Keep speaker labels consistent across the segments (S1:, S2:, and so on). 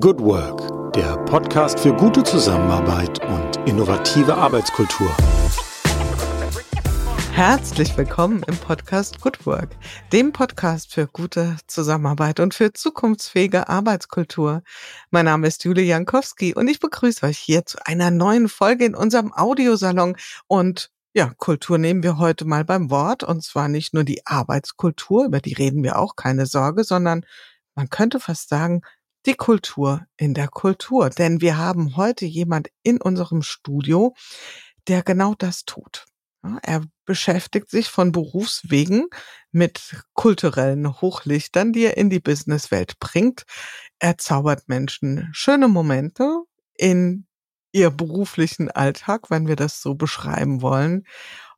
S1: Good Work, der Podcast für gute Zusammenarbeit und innovative Arbeitskultur.
S2: Herzlich willkommen im Podcast Good Work, dem Podcast für gute Zusammenarbeit und für zukunftsfähige Arbeitskultur. Mein Name ist Julie Jankowski und ich begrüße euch hier zu einer neuen Folge in unserem Audiosalon und ja, Kultur nehmen wir heute mal beim Wort und zwar nicht nur die Arbeitskultur, über die reden wir auch, keine Sorge, sondern man könnte fast sagen, die Kultur in der Kultur. Denn wir haben heute jemand in unserem Studio, der genau das tut. Er beschäftigt sich von Berufswegen mit kulturellen Hochlichtern, die er in die Businesswelt bringt. Er zaubert Menschen schöne Momente in ihr beruflichen Alltag, wenn wir das so beschreiben wollen.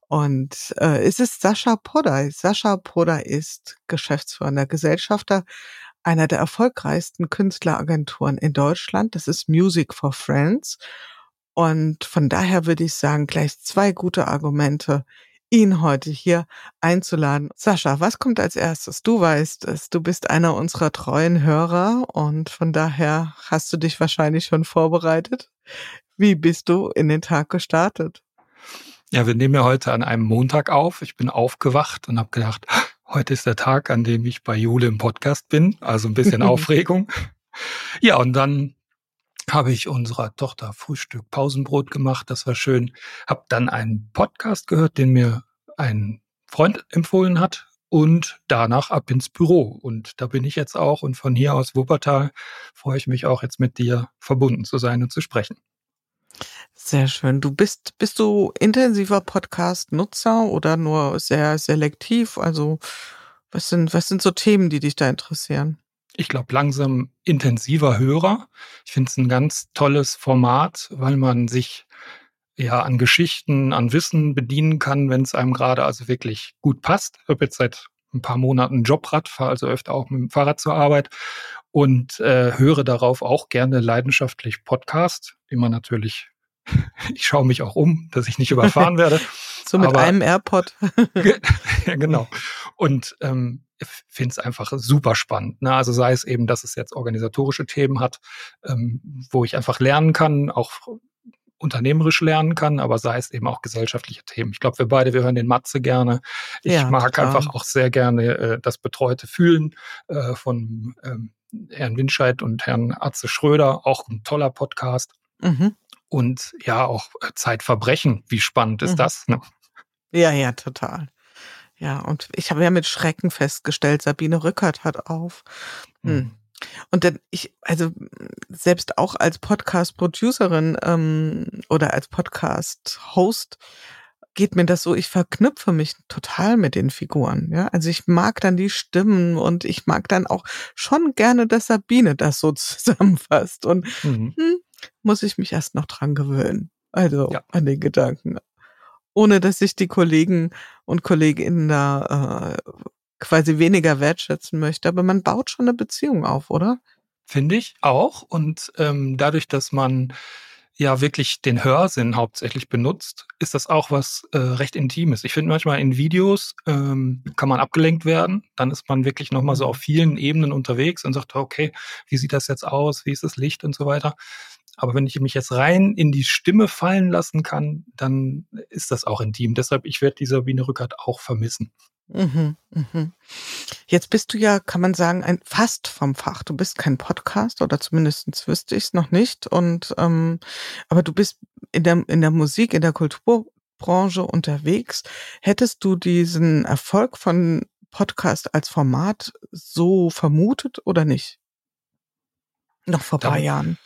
S2: Und äh, es ist Sascha Podder. Sascha Podder ist geschäftsführender Gesellschafter einer der erfolgreichsten Künstleragenturen in Deutschland. Das ist Music for Friends. Und von daher würde ich sagen, gleich zwei gute Argumente, ihn heute hier einzuladen. Sascha, was kommt als erstes? Du weißt es, du bist einer unserer treuen Hörer und von daher hast du dich wahrscheinlich schon vorbereitet. Wie bist du in den Tag gestartet?
S3: Ja, wir nehmen ja heute an einem Montag auf. Ich bin aufgewacht und habe gedacht, Heute ist der Tag, an dem ich bei Jule im Podcast bin, also ein bisschen Aufregung. Ja, und dann habe ich unserer Tochter Frühstück Pausenbrot gemacht, das war schön. Hab dann einen Podcast gehört, den mir ein Freund empfohlen hat und danach ab ins Büro. Und da bin ich jetzt auch und von hier aus Wuppertal freue ich mich auch jetzt mit dir verbunden zu sein und zu sprechen.
S2: Sehr schön. Du bist, bist du intensiver Podcast-Nutzer oder nur sehr selektiv? Also, was sind, was sind so Themen, die dich da interessieren?
S3: Ich glaube, langsam intensiver Hörer. Ich finde es ein ganz tolles Format, weil man sich ja an Geschichten, an Wissen bedienen kann, wenn es einem gerade also wirklich gut passt. Ich habe jetzt seit ein paar Monaten Jobrad, fahre also öfter auch mit dem Fahrrad zur Arbeit und äh, höre darauf auch gerne leidenschaftlich Podcast, immer natürlich ich schaue mich auch um, dass ich nicht überfahren werde.
S2: so mit Aber, einem AirPod.
S3: ja, genau. Und ähm, finde es einfach super spannend. Ne? Also sei es eben, dass es jetzt organisatorische Themen hat, ähm, wo ich einfach lernen kann, auch unternehmerisch lernen kann, aber sei es eben auch gesellschaftliche Themen. Ich glaube, wir beide, wir hören den Matze gerne. Ich ja, mag total. einfach auch sehr gerne äh, das betreute Fühlen äh, von ähm, Herrn Winscheid und Herrn Atze Schröder, auch ein toller Podcast. Mhm und ja auch äh, Zeitverbrechen. Wie spannend ist mhm. das? Ne?
S2: Ja, ja, total. Ja, und ich habe ja mit Schrecken festgestellt, Sabine Rückert hat auf. Hm. Mhm. Und dann ich, also selbst auch als Podcast-Producerin ähm, oder als Podcast-Host geht mir das so, ich verknüpfe mich total mit den Figuren. Ja, also ich mag dann die Stimmen und ich mag dann auch schon gerne, dass Sabine das so zusammenfasst. Und mhm. hm, muss ich mich erst noch dran gewöhnen. Also ja. an den Gedanken. Ohne dass ich die Kollegen und Kolleginnen da äh, quasi weniger wertschätzen möchte. Aber man baut schon eine Beziehung auf, oder?
S3: Finde ich auch. Und ähm, dadurch, dass man ja wirklich den Hörsinn hauptsächlich benutzt, ist das auch was äh, recht Intimes. Ich finde manchmal in Videos ähm, kann man abgelenkt werden. Dann ist man wirklich nochmal so mhm. auf vielen Ebenen unterwegs und sagt, okay, wie sieht das jetzt aus? Wie ist das Licht und so weiter. Aber wenn ich mich jetzt rein in die Stimme fallen lassen kann, dann ist das auch intim. Deshalb, ich werde die Sabine Rückert auch vermissen. Mhm,
S2: mhm. Jetzt bist du ja, kann man sagen, ein fast vom Fach. Du bist kein Podcast oder zumindest wüsste ich es noch nicht. Und ähm, aber du bist in der in der Musik, in der Kulturbranche unterwegs. Hättest du diesen Erfolg von Podcast als Format so vermutet oder nicht? Noch vor ein paar Jahren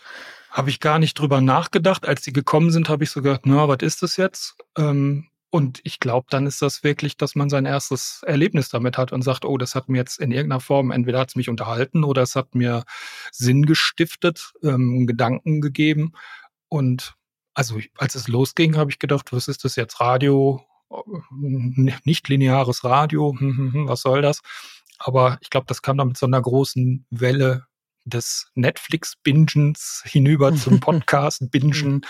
S3: habe ich gar nicht drüber nachgedacht. Als sie gekommen sind, habe ich so gedacht, na, was ist das jetzt? Ähm, und ich glaube, dann ist das wirklich, dass man sein erstes Erlebnis damit hat und sagt, oh, das hat mir jetzt in irgendeiner Form, entweder hat es mich unterhalten oder es hat mir Sinn gestiftet, ähm, Gedanken gegeben. Und also als es losging, habe ich gedacht, was ist das jetzt? Radio, nicht lineares Radio, hm, hm, hm, was soll das? Aber ich glaube, das kam dann mit so einer großen Welle des Netflix-Bingens hinüber zum Podcast-Bingen.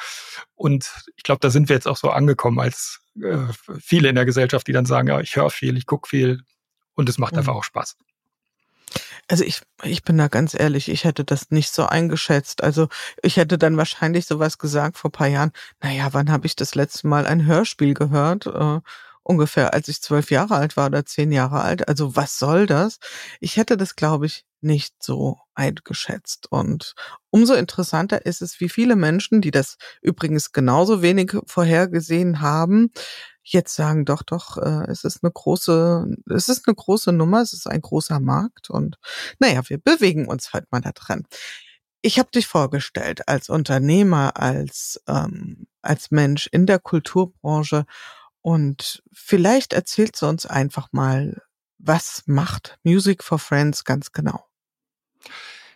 S3: Und ich glaube, da sind wir jetzt auch so angekommen als äh, viele in der Gesellschaft, die dann sagen, ja, ich höre viel, ich gucke viel und es macht mhm. einfach auch Spaß.
S2: Also ich, ich bin da ganz ehrlich, ich hätte das nicht so eingeschätzt. Also ich hätte dann wahrscheinlich sowas gesagt vor paar Jahren. Naja, wann habe ich das letzte Mal ein Hörspiel gehört? Äh, ungefähr, als ich zwölf Jahre alt war oder zehn Jahre alt. Also was soll das? Ich hätte das, glaube ich, nicht so eingeschätzt. Und umso interessanter ist es, wie viele Menschen, die das übrigens genauso wenig vorhergesehen haben, jetzt sagen, doch, doch, äh, es ist eine große, es ist eine große Nummer, es ist ein großer Markt und naja, wir bewegen uns halt mal da dran. Ich habe dich vorgestellt als Unternehmer, als, ähm, als Mensch in der Kulturbranche und vielleicht erzählst du uns einfach mal, was macht Music for Friends ganz genau?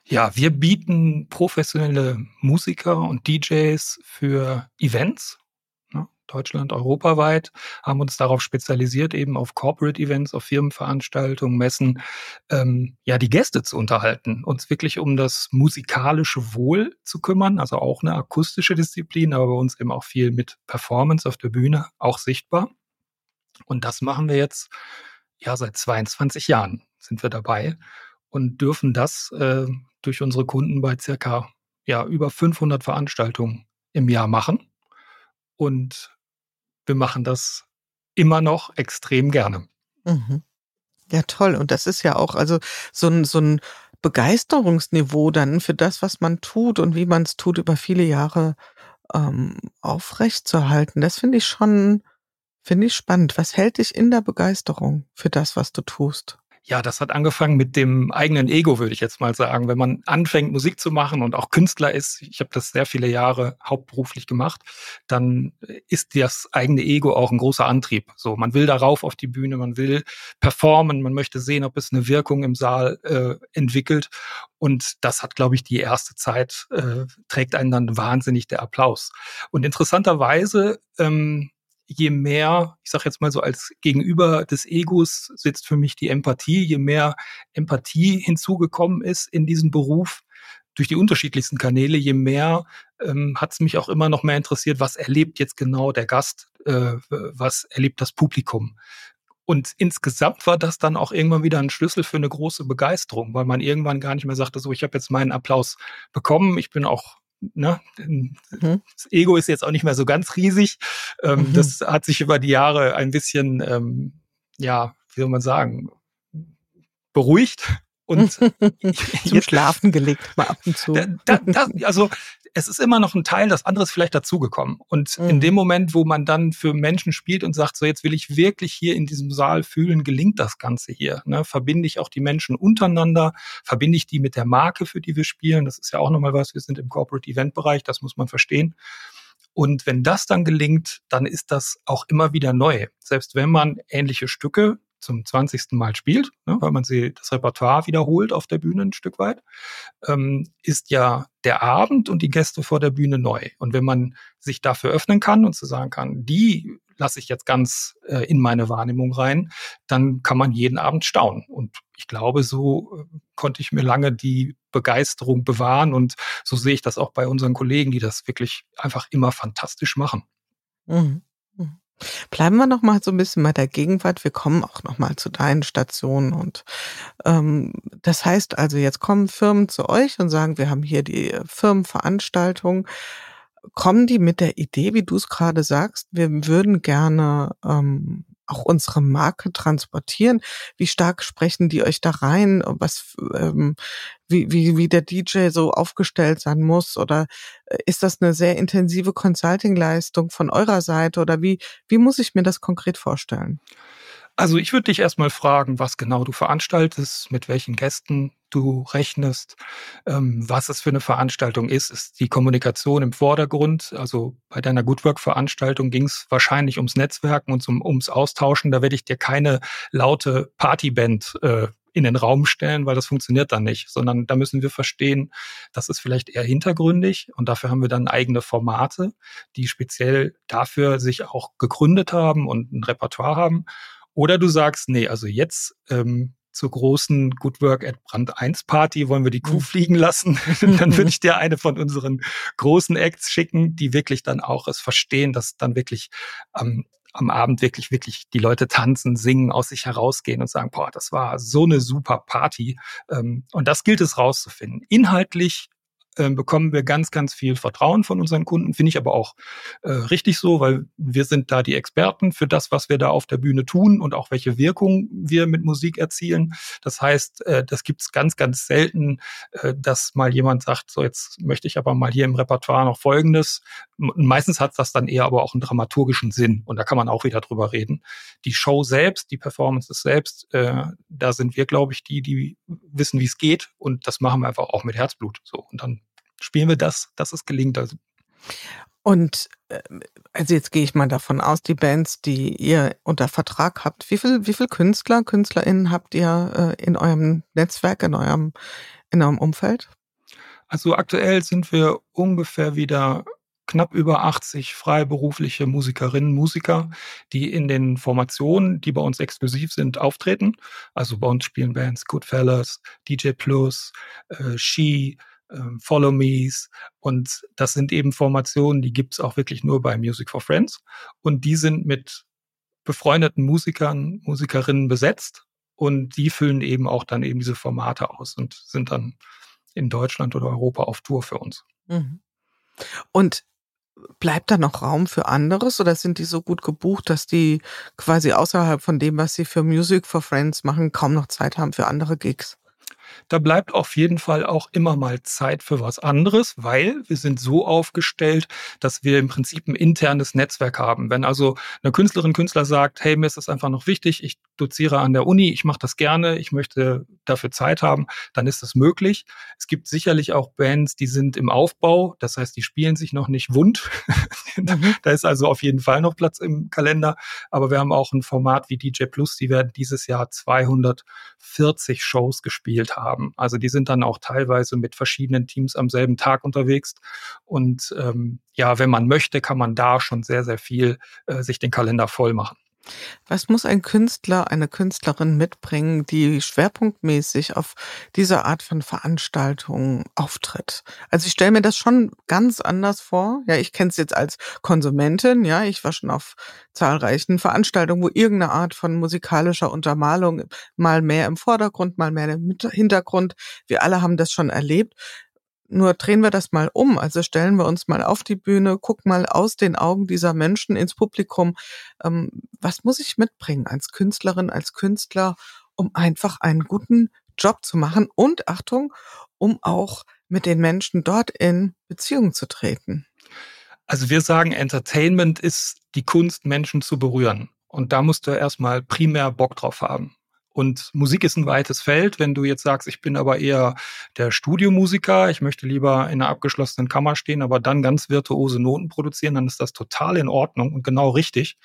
S3: Ja, wir bieten professionelle Musiker und DJs für Events Deutschland, europaweit, haben uns darauf spezialisiert, eben auf Corporate Events, auf Firmenveranstaltungen, Messen, ähm, ja, die Gäste zu unterhalten, uns wirklich um das musikalische Wohl zu kümmern, also auch eine akustische Disziplin, aber bei uns eben auch viel mit Performance auf der Bühne, auch sichtbar. Und das machen wir jetzt, ja, seit 22 Jahren sind wir dabei und dürfen das äh, durch unsere Kunden bei circa ja, über 500 Veranstaltungen im Jahr machen. Und wir machen das immer noch extrem gerne.
S2: Mhm. Ja, toll. Und das ist ja auch also so ein, so ein Begeisterungsniveau dann für das, was man tut und wie man es tut, über viele Jahre ähm, aufrechtzuerhalten. Das finde ich schon, finde ich spannend. Was hält dich in der Begeisterung für das, was du tust?
S3: Ja, das hat angefangen mit dem eigenen Ego, würde ich jetzt mal sagen. Wenn man anfängt, Musik zu machen und auch Künstler ist, ich habe das sehr viele Jahre hauptberuflich gemacht, dann ist das eigene Ego auch ein großer Antrieb. So, man will darauf auf die Bühne, man will performen, man möchte sehen, ob es eine Wirkung im Saal äh, entwickelt. Und das hat, glaube ich, die erste Zeit, äh, trägt einen dann wahnsinnig der Applaus. Und interessanterweise ähm, je mehr, ich sage jetzt mal so als Gegenüber des Egos sitzt für mich die Empathie, je mehr Empathie hinzugekommen ist in diesen Beruf durch die unterschiedlichsten Kanäle, je mehr ähm, hat es mich auch immer noch mehr interessiert, was erlebt jetzt genau der Gast, äh, was erlebt das Publikum. Und insgesamt war das dann auch irgendwann wieder ein Schlüssel für eine große Begeisterung, weil man irgendwann gar nicht mehr sagte, so, ich habe jetzt meinen Applaus bekommen, ich bin auch ne, mhm. das Ego ist jetzt auch nicht mehr so ganz riesig. Ähm, mhm. Das hat sich über die Jahre ein bisschen, ähm, ja, wie soll man sagen, beruhigt und
S2: zum jetzt, Schlafen gelegt mal ab und zu.
S3: Da, da, also es ist immer noch ein Teil, das andere ist vielleicht dazugekommen. Und mhm. in dem Moment, wo man dann für Menschen spielt und sagt, so jetzt will ich wirklich hier in diesem Saal fühlen, gelingt das Ganze hier. Ne? Verbinde ich auch die Menschen untereinander, verbinde ich die mit der Marke, für die wir spielen. Das ist ja auch nochmal was, wir sind im Corporate Event Bereich, das muss man verstehen. Und wenn das dann gelingt, dann ist das auch immer wieder neu. Selbst wenn man ähnliche Stücke zum 20. Mal spielt, ne, weil man sie das Repertoire wiederholt auf der Bühne ein Stück weit, ähm, ist ja der Abend und die Gäste vor der Bühne neu. Und wenn man sich dafür öffnen kann und zu sagen kann, die lasse ich jetzt ganz äh, in meine Wahrnehmung rein, dann kann man jeden Abend staunen. Und ich glaube, so äh, konnte ich mir lange die Begeisterung bewahren und so sehe ich das auch bei unseren Kollegen, die das wirklich einfach immer fantastisch machen.
S2: Mhm. Bleiben wir noch mal so ein bisschen bei der Gegenwart. Wir kommen auch noch mal zu deinen Stationen und ähm, das heißt also, jetzt kommen Firmen zu euch und sagen, wir haben hier die Firmenveranstaltung. Kommen die mit der Idee, wie du es gerade sagst, wir würden gerne ähm, auch unsere Marke transportieren? Wie stark sprechen die euch da rein? Was, ähm, wie, wie, wie der DJ so aufgestellt sein muss? Oder äh, ist das eine sehr intensive Consulting-Leistung von eurer Seite? Oder wie, wie muss ich mir das konkret vorstellen?
S3: Also ich würde dich erstmal fragen, was genau du veranstaltest, mit welchen Gästen du rechnest, ähm, was es für eine Veranstaltung ist. Ist die Kommunikation im Vordergrund? Also bei deiner Goodwork-Veranstaltung ging es wahrscheinlich ums Netzwerken und um, ums Austauschen. Da werde ich dir keine laute Partyband äh, in den Raum stellen, weil das funktioniert dann nicht, sondern da müssen wir verstehen, das ist vielleicht eher hintergründig und dafür haben wir dann eigene Formate, die speziell dafür sich auch gegründet haben und ein Repertoire haben. Oder du sagst, nee, also jetzt ähm, zur großen Good Work at Brand 1 Party wollen wir die Kuh mhm. fliegen lassen. dann würde ich dir eine von unseren großen Acts schicken, die wirklich dann auch es verstehen, dass dann wirklich ähm, am Abend wirklich, wirklich die Leute tanzen, singen, aus sich herausgehen und sagen, boah, das war so eine super Party. Ähm, und das gilt es rauszufinden. Inhaltlich äh, bekommen wir ganz, ganz viel Vertrauen von unseren Kunden. Finde ich aber auch äh, richtig so, weil wir sind da die Experten für das, was wir da auf der Bühne tun und auch welche Wirkung wir mit Musik erzielen. Das heißt, äh, das gibt es ganz, ganz selten, äh, dass mal jemand sagt, so jetzt möchte ich aber mal hier im Repertoire noch Folgendes. Meistens hat das dann eher aber auch einen dramaturgischen Sinn und da kann man auch wieder drüber reden. Die Show selbst, die Performances selbst, äh, da sind wir, glaube ich, die, die wissen, wie es geht und das machen wir einfach auch mit Herzblut. So und dann spielen wir das, dass es gelingt. Also.
S2: Und ähm, also jetzt gehe ich mal davon aus, die Bands, die ihr unter Vertrag habt, wie viel, wie viel Künstler, KünstlerInnen habt ihr äh, in eurem Netzwerk, in eurem, in eurem Umfeld?
S3: Also aktuell sind wir ungefähr wieder knapp über 80 freiberufliche Musikerinnen, Musiker, die in den Formationen, die bei uns exklusiv sind, auftreten. Also bei uns spielen Bands Goodfellas, DJ Plus, äh, She, Follow Me's und das sind eben Formationen, die gibt's auch wirklich nur bei Music for Friends und die sind mit befreundeten Musikern, Musikerinnen besetzt und die füllen eben auch dann eben diese Formate aus und sind dann in Deutschland oder Europa auf Tour für uns. Mhm.
S2: Und bleibt da noch Raum für anderes oder sind die so gut gebucht, dass die quasi außerhalb von dem, was sie für Music for Friends machen, kaum noch Zeit haben für andere Gigs?
S3: Da bleibt auf jeden Fall auch immer mal Zeit für was anderes, weil wir sind so aufgestellt, dass wir im Prinzip ein internes Netzwerk haben. Wenn also eine Künstlerin, Künstler sagt, hey, mir ist das einfach noch wichtig, ich doziere an der Uni, ich mache das gerne, ich möchte dafür Zeit haben, dann ist das möglich. Es gibt sicherlich auch Bands, die sind im Aufbau, das heißt, die spielen sich noch nicht wund. Mhm. da ist also auf jeden Fall noch Platz im Kalender. Aber wir haben auch ein Format wie DJ Plus, die werden dieses Jahr 240 Shows gespielt haben haben. Also die sind dann auch teilweise mit verschiedenen Teams am selben Tag unterwegs. Und ähm, ja, wenn man möchte, kann man da schon sehr, sehr viel äh, sich den Kalender voll machen.
S2: Was muss ein Künstler, eine Künstlerin mitbringen, die schwerpunktmäßig auf diese Art von Veranstaltungen auftritt? Also ich stelle mir das schon ganz anders vor. Ja, ich kenne es jetzt als Konsumentin. Ja, ich war schon auf zahlreichen Veranstaltungen, wo irgendeine Art von musikalischer Untermalung mal mehr im Vordergrund, mal mehr im Hintergrund. Wir alle haben das schon erlebt. Nur drehen wir das mal um. Also stellen wir uns mal auf die Bühne, guck mal aus den Augen dieser Menschen ins Publikum. Ähm, was muss ich mitbringen als Künstlerin, als Künstler, um einfach einen guten Job zu machen und Achtung, um auch mit den Menschen dort in Beziehung zu treten?
S3: Also wir sagen, Entertainment ist die Kunst, Menschen zu berühren. Und da musst du erstmal primär Bock drauf haben. Und Musik ist ein weites Feld. Wenn du jetzt sagst, ich bin aber eher der Studiomusiker, ich möchte lieber in einer abgeschlossenen Kammer stehen, aber dann ganz virtuose Noten produzieren, dann ist das total in Ordnung und genau richtig.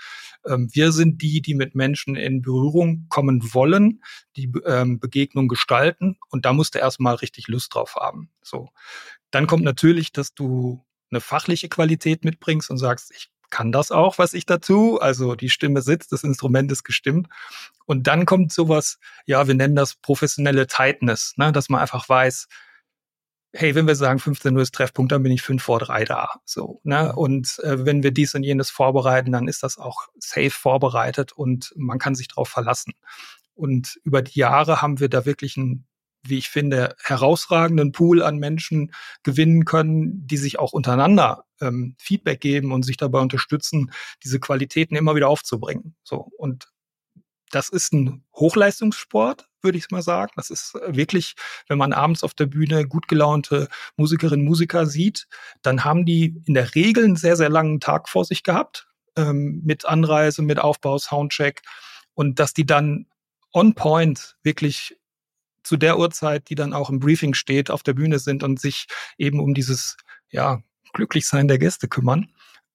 S3: Ähm, wir sind die, die mit Menschen in Berührung kommen wollen, die ähm, Begegnung gestalten und da musst du erstmal richtig Lust drauf haben. So. Dann kommt natürlich, dass du eine fachliche Qualität mitbringst und sagst, ich kann das auch, was ich dazu. Also die Stimme sitzt, das Instrument ist gestimmt. Und dann kommt sowas, ja, wir nennen das professionelle Tightness, ne, dass man einfach weiß, hey, wenn wir sagen 15 Uhr ist Treffpunkt, dann bin ich 5 vor 3 da. So, ne? Und äh, wenn wir dies und jenes vorbereiten, dann ist das auch safe vorbereitet und man kann sich darauf verlassen. Und über die Jahre haben wir da wirklich ein wie ich finde, herausragenden Pool an Menschen gewinnen können, die sich auch untereinander ähm, Feedback geben und sich dabei unterstützen, diese Qualitäten immer wieder aufzubringen. So und das ist ein Hochleistungssport, würde ich mal sagen. Das ist wirklich, wenn man abends auf der Bühne gut gelaunte Musikerinnen, Musiker sieht, dann haben die in der Regel einen sehr, sehr langen Tag vor sich gehabt, ähm, mit Anreise, mit Aufbau, Soundcheck. Und dass die dann on point wirklich zu der Uhrzeit, die dann auch im Briefing steht, auf der Bühne sind und sich eben um dieses, ja, Glücklichsein der Gäste kümmern.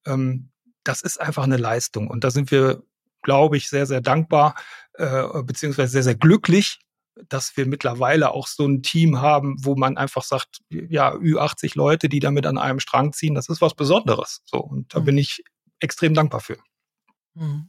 S3: Ähm, das ist einfach eine Leistung. Und da sind wir, glaube ich, sehr, sehr dankbar, äh, beziehungsweise sehr, sehr glücklich, dass wir mittlerweile auch so ein Team haben, wo man einfach sagt, ja, Ü80 Leute, die damit an einem Strang ziehen, das ist was Besonderes. So. Und da mhm. bin ich extrem dankbar für.
S2: Mhm.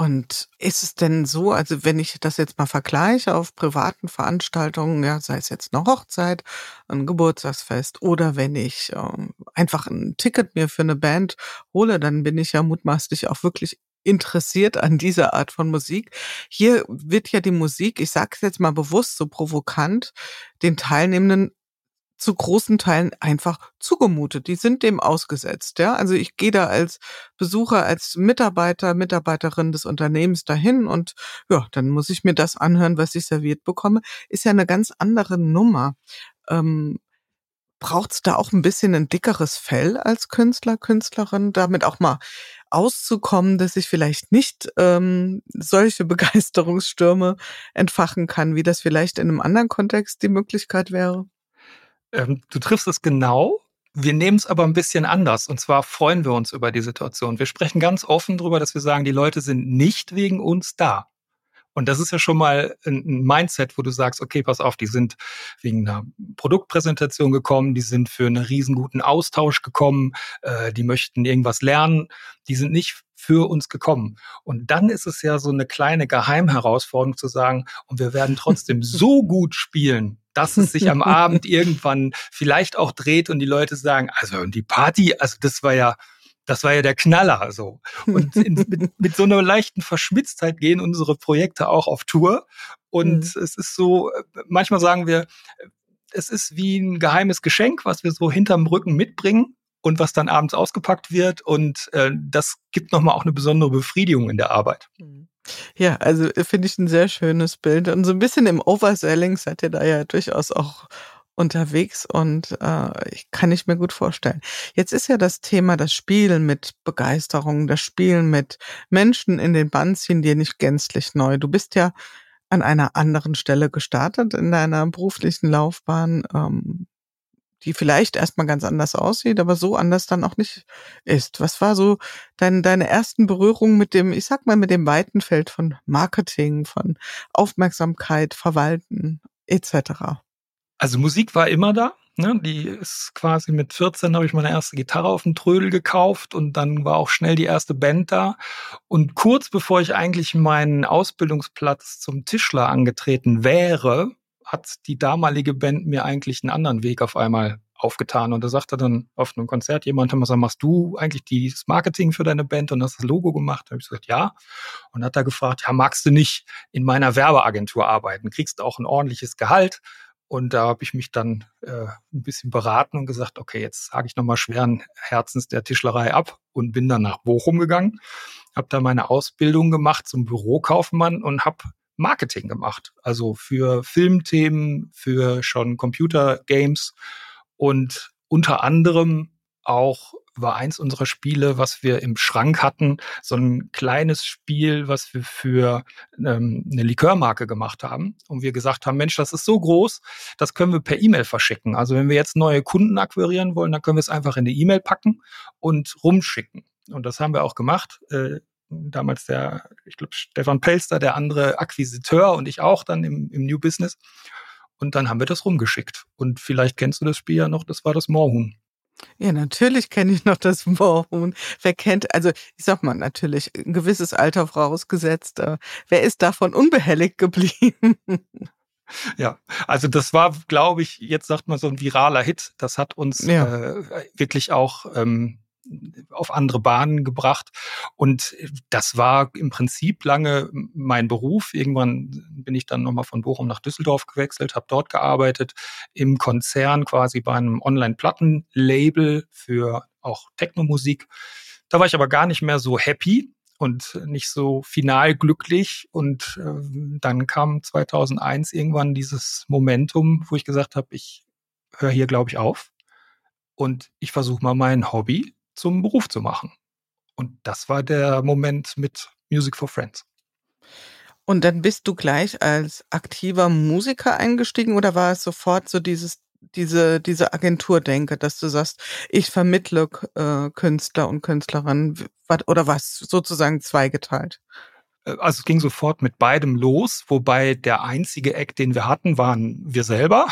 S2: Und ist es denn so, also wenn ich das jetzt mal vergleiche auf privaten Veranstaltungen, ja, sei es jetzt eine Hochzeit, ein Geburtstagsfest oder wenn ich ähm, einfach ein Ticket mir für eine Band hole, dann bin ich ja mutmaßlich auch wirklich interessiert an dieser Art von Musik. Hier wird ja die Musik, ich sage es jetzt mal bewusst so provokant, den Teilnehmenden zu großen Teilen einfach zugemutet. Die sind dem ausgesetzt. Ja, also ich gehe da als Besucher, als Mitarbeiter, Mitarbeiterin des Unternehmens dahin und ja, dann muss ich mir das anhören, was ich serviert bekomme. Ist ja eine ganz andere Nummer. Ähm, Braucht es da auch ein bisschen ein dickeres Fell als Künstler, Künstlerin, damit auch mal auszukommen, dass ich vielleicht nicht ähm, solche Begeisterungsstürme entfachen kann, wie das vielleicht in einem anderen Kontext die Möglichkeit wäre?
S3: Ähm, du triffst es genau. Wir nehmen es aber ein bisschen anders. Und zwar freuen wir uns über die Situation. Wir sprechen ganz offen darüber, dass wir sagen, die Leute sind nicht wegen uns da. Und das ist ja schon mal ein Mindset, wo du sagst, okay, pass auf, die sind wegen einer Produktpräsentation gekommen, die sind für einen riesenguten Austausch gekommen, äh, die möchten irgendwas lernen, die sind nicht für uns gekommen. Und dann ist es ja so eine kleine Geheimherausforderung zu sagen, und wir werden trotzdem so gut spielen, dass es sich am Abend irgendwann vielleicht auch dreht und die Leute sagen, also und die Party, also das war ja, das war ja der Knaller so. Und in, mit, mit, so einer leichten Verschmitztheit gehen unsere Projekte auch auf Tour. Und mhm. es ist so, manchmal sagen wir, es ist wie ein geheimes Geschenk, was wir so hinterm Rücken mitbringen und was dann abends ausgepackt wird. Und äh, das gibt nochmal auch eine besondere Befriedigung in der Arbeit.
S2: Mhm. Ja, also äh, finde ich ein sehr schönes Bild. Und so ein bisschen im Overselling seid ihr da ja durchaus auch unterwegs und äh, ich kann ich mir gut vorstellen. Jetzt ist ja das Thema das Spielen mit Begeisterung, das Spielen mit Menschen in den Bann ziehen dir nicht gänzlich neu. Du bist ja an einer anderen Stelle gestartet in deiner beruflichen Laufbahn. Ähm, die vielleicht erstmal ganz anders aussieht, aber so anders dann auch nicht ist. Was war so dein, deine ersten Berührungen mit dem, ich sag mal, mit dem weiten Feld von Marketing, von Aufmerksamkeit, Verwalten etc.?
S3: Also Musik war immer da. Ne? Die ist quasi mit 14 habe ich meine erste Gitarre auf dem Trödel gekauft und dann war auch schnell die erste Band da. Und kurz bevor ich eigentlich meinen Ausbildungsplatz zum Tischler angetreten wäre, hat die damalige Band mir eigentlich einen anderen Weg auf einmal aufgetan. Und da sagte dann auf einem Konzert jemand, Thomas, machst du eigentlich das Marketing für deine Band und hast das Logo gemacht? Da habe ich gesagt, ja. Und hat er gefragt, ja, magst du nicht in meiner Werbeagentur arbeiten? Kriegst du auch ein ordentliches Gehalt? Und da habe ich mich dann äh, ein bisschen beraten und gesagt, okay, jetzt sage ich nochmal schweren Herzens der Tischlerei ab und bin dann nach Bochum gegangen, habe da meine Ausbildung gemacht zum Bürokaufmann und habe Marketing gemacht. Also für Filmthemen, für schon Computergames und unter anderem auch war eins unserer Spiele, was wir im Schrank hatten, so ein kleines Spiel, was wir für ähm, eine Likörmarke gemacht haben. Und wir gesagt haben, Mensch, das ist so groß, das können wir per E-Mail verschicken. Also wenn wir jetzt neue Kunden akquirieren wollen, dann können wir es einfach in eine E-Mail packen und rumschicken. Und das haben wir auch gemacht. Äh, damals der, ich glaube, Stefan Pelster, der andere Akquisiteur und ich auch dann im, im New Business. Und dann haben wir das rumgeschickt. Und vielleicht kennst du das Spiel ja noch, das war das Moorhuhn.
S2: Ja, natürlich kenne ich noch das Moorhuhn. Wer kennt, also ich sag mal natürlich, ein gewisses Alter vorausgesetzt. Äh, wer ist davon unbehelligt geblieben?
S3: Ja, also das war, glaube ich, jetzt sagt man so ein viraler Hit. Das hat uns ja. äh, wirklich auch ähm, auf andere Bahnen gebracht. Und das war im Prinzip lange mein Beruf. Irgendwann bin ich dann nochmal von Bochum nach Düsseldorf gewechselt, habe dort gearbeitet, im Konzern quasi bei einem Online-Plattenlabel für auch Technomusik. Da war ich aber gar nicht mehr so happy und nicht so final glücklich. Und äh, dann kam 2001 irgendwann dieses Momentum, wo ich gesagt habe, ich höre hier, glaube ich, auf und ich versuche mal mein Hobby zum Beruf zu machen. Und das war der Moment mit Music for Friends.
S2: Und dann bist du gleich als aktiver Musiker eingestiegen oder war es sofort so dieses diese diese Agenturdenke, dass du sagst, ich vermittle äh, Künstler und Künstlerinnen oder was sozusagen zweigeteilt?
S3: Äh, also es ging sofort mit beidem los, wobei der einzige Act, den wir hatten, waren wir selber.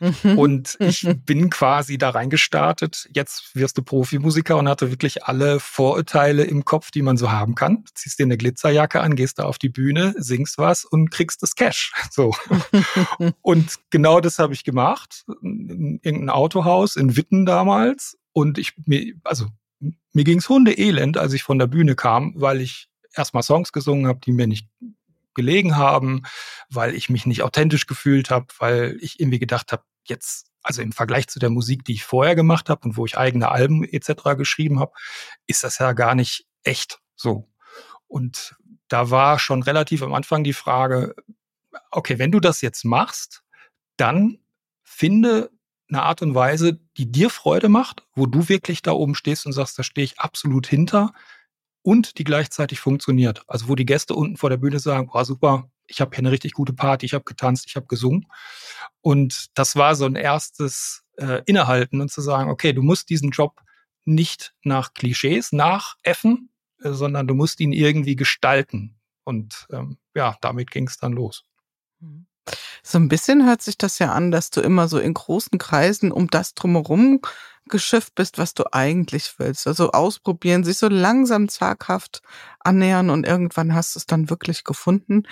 S3: Und ich bin quasi da reingestartet. Jetzt wirst du Profimusiker und hatte wirklich alle Vorurteile im Kopf, die man so haben kann. Ziehst dir eine Glitzerjacke an, gehst da auf die Bühne, singst was und kriegst das Cash. So. und genau das habe ich gemacht. In irgendein Autohaus in Witten damals. Und ich mir, also mir ging's Hunde elend, als ich von der Bühne kam, weil ich erstmal Songs gesungen habe, die mir nicht gelegen haben, weil ich mich nicht authentisch gefühlt habe, weil ich irgendwie gedacht habe, jetzt, also im Vergleich zu der Musik, die ich vorher gemacht habe und wo ich eigene Alben etc. geschrieben habe, ist das ja gar nicht echt so. Und da war schon relativ am Anfang die Frage, okay, wenn du das jetzt machst, dann finde eine Art und Weise, die dir Freude macht, wo du wirklich da oben stehst und sagst, da stehe ich absolut hinter und die gleichzeitig funktioniert. Also wo die Gäste unten vor der Bühne sagen, boah, super, ich habe hier eine richtig gute Party, ich habe getanzt, ich habe gesungen. Und das war so ein erstes äh, Innehalten und zu sagen, okay, du musst diesen Job nicht nach Klischees nachäffen, äh, sondern du musst ihn irgendwie gestalten. Und ähm, ja, damit ging es dann los.
S2: Mhm. So ein bisschen hört sich das ja an, dass du immer so in großen Kreisen um das drumherum geschifft bist, was du eigentlich willst. Also ausprobieren, sich so langsam zaghaft annähern und irgendwann hast du es dann wirklich gefunden.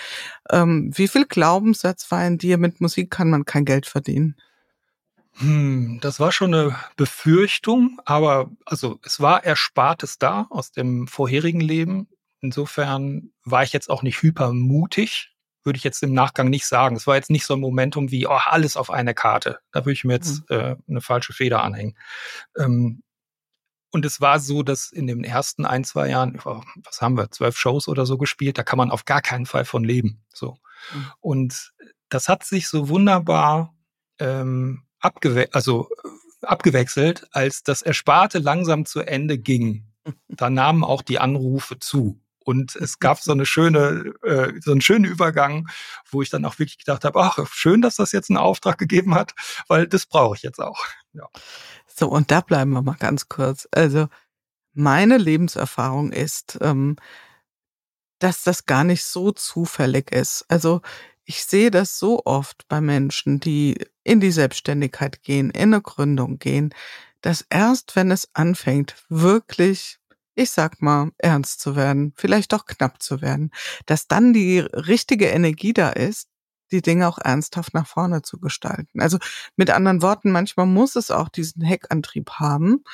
S2: Ähm, wie viel Glaubenssatz war in dir, mit Musik kann man kein Geld verdienen?
S3: Hm, das war schon eine Befürchtung, aber also es war Erspartes da aus dem vorherigen Leben. Insofern war ich jetzt auch nicht hypermutig, würde ich jetzt im Nachgang nicht sagen. Es war jetzt nicht so ein Momentum wie, oh, alles auf eine Karte. Da würde ich mir jetzt mhm. äh, eine falsche Feder anhängen. Ähm, und es war so, dass in den ersten ein, zwei Jahren, was haben wir, zwölf Shows oder so gespielt, da kann man auf gar keinen Fall von leben. So. Mhm. Und das hat sich so wunderbar ähm, abgewe also, äh, abgewechselt, als das Ersparte langsam zu Ende ging. Da nahmen auch die Anrufe zu. Und es gab so eine schöne, äh, so einen schönen Übergang, wo ich dann auch wirklich gedacht habe, ach, schön, dass das jetzt einen Auftrag gegeben hat, weil das brauche ich jetzt auch. Ja.
S2: So, und da bleiben wir mal ganz kurz. Also, meine Lebenserfahrung ist, ähm, dass das gar nicht so zufällig ist. Also, ich sehe das so oft bei Menschen, die in die Selbstständigkeit gehen, in eine Gründung gehen, dass erst wenn es anfängt, wirklich ich sag mal, ernst zu werden, vielleicht auch knapp zu werden, dass dann die richtige Energie da ist, die Dinge auch ernsthaft nach vorne zu gestalten. Also mit anderen Worten, manchmal muss es auch diesen Heckantrieb haben,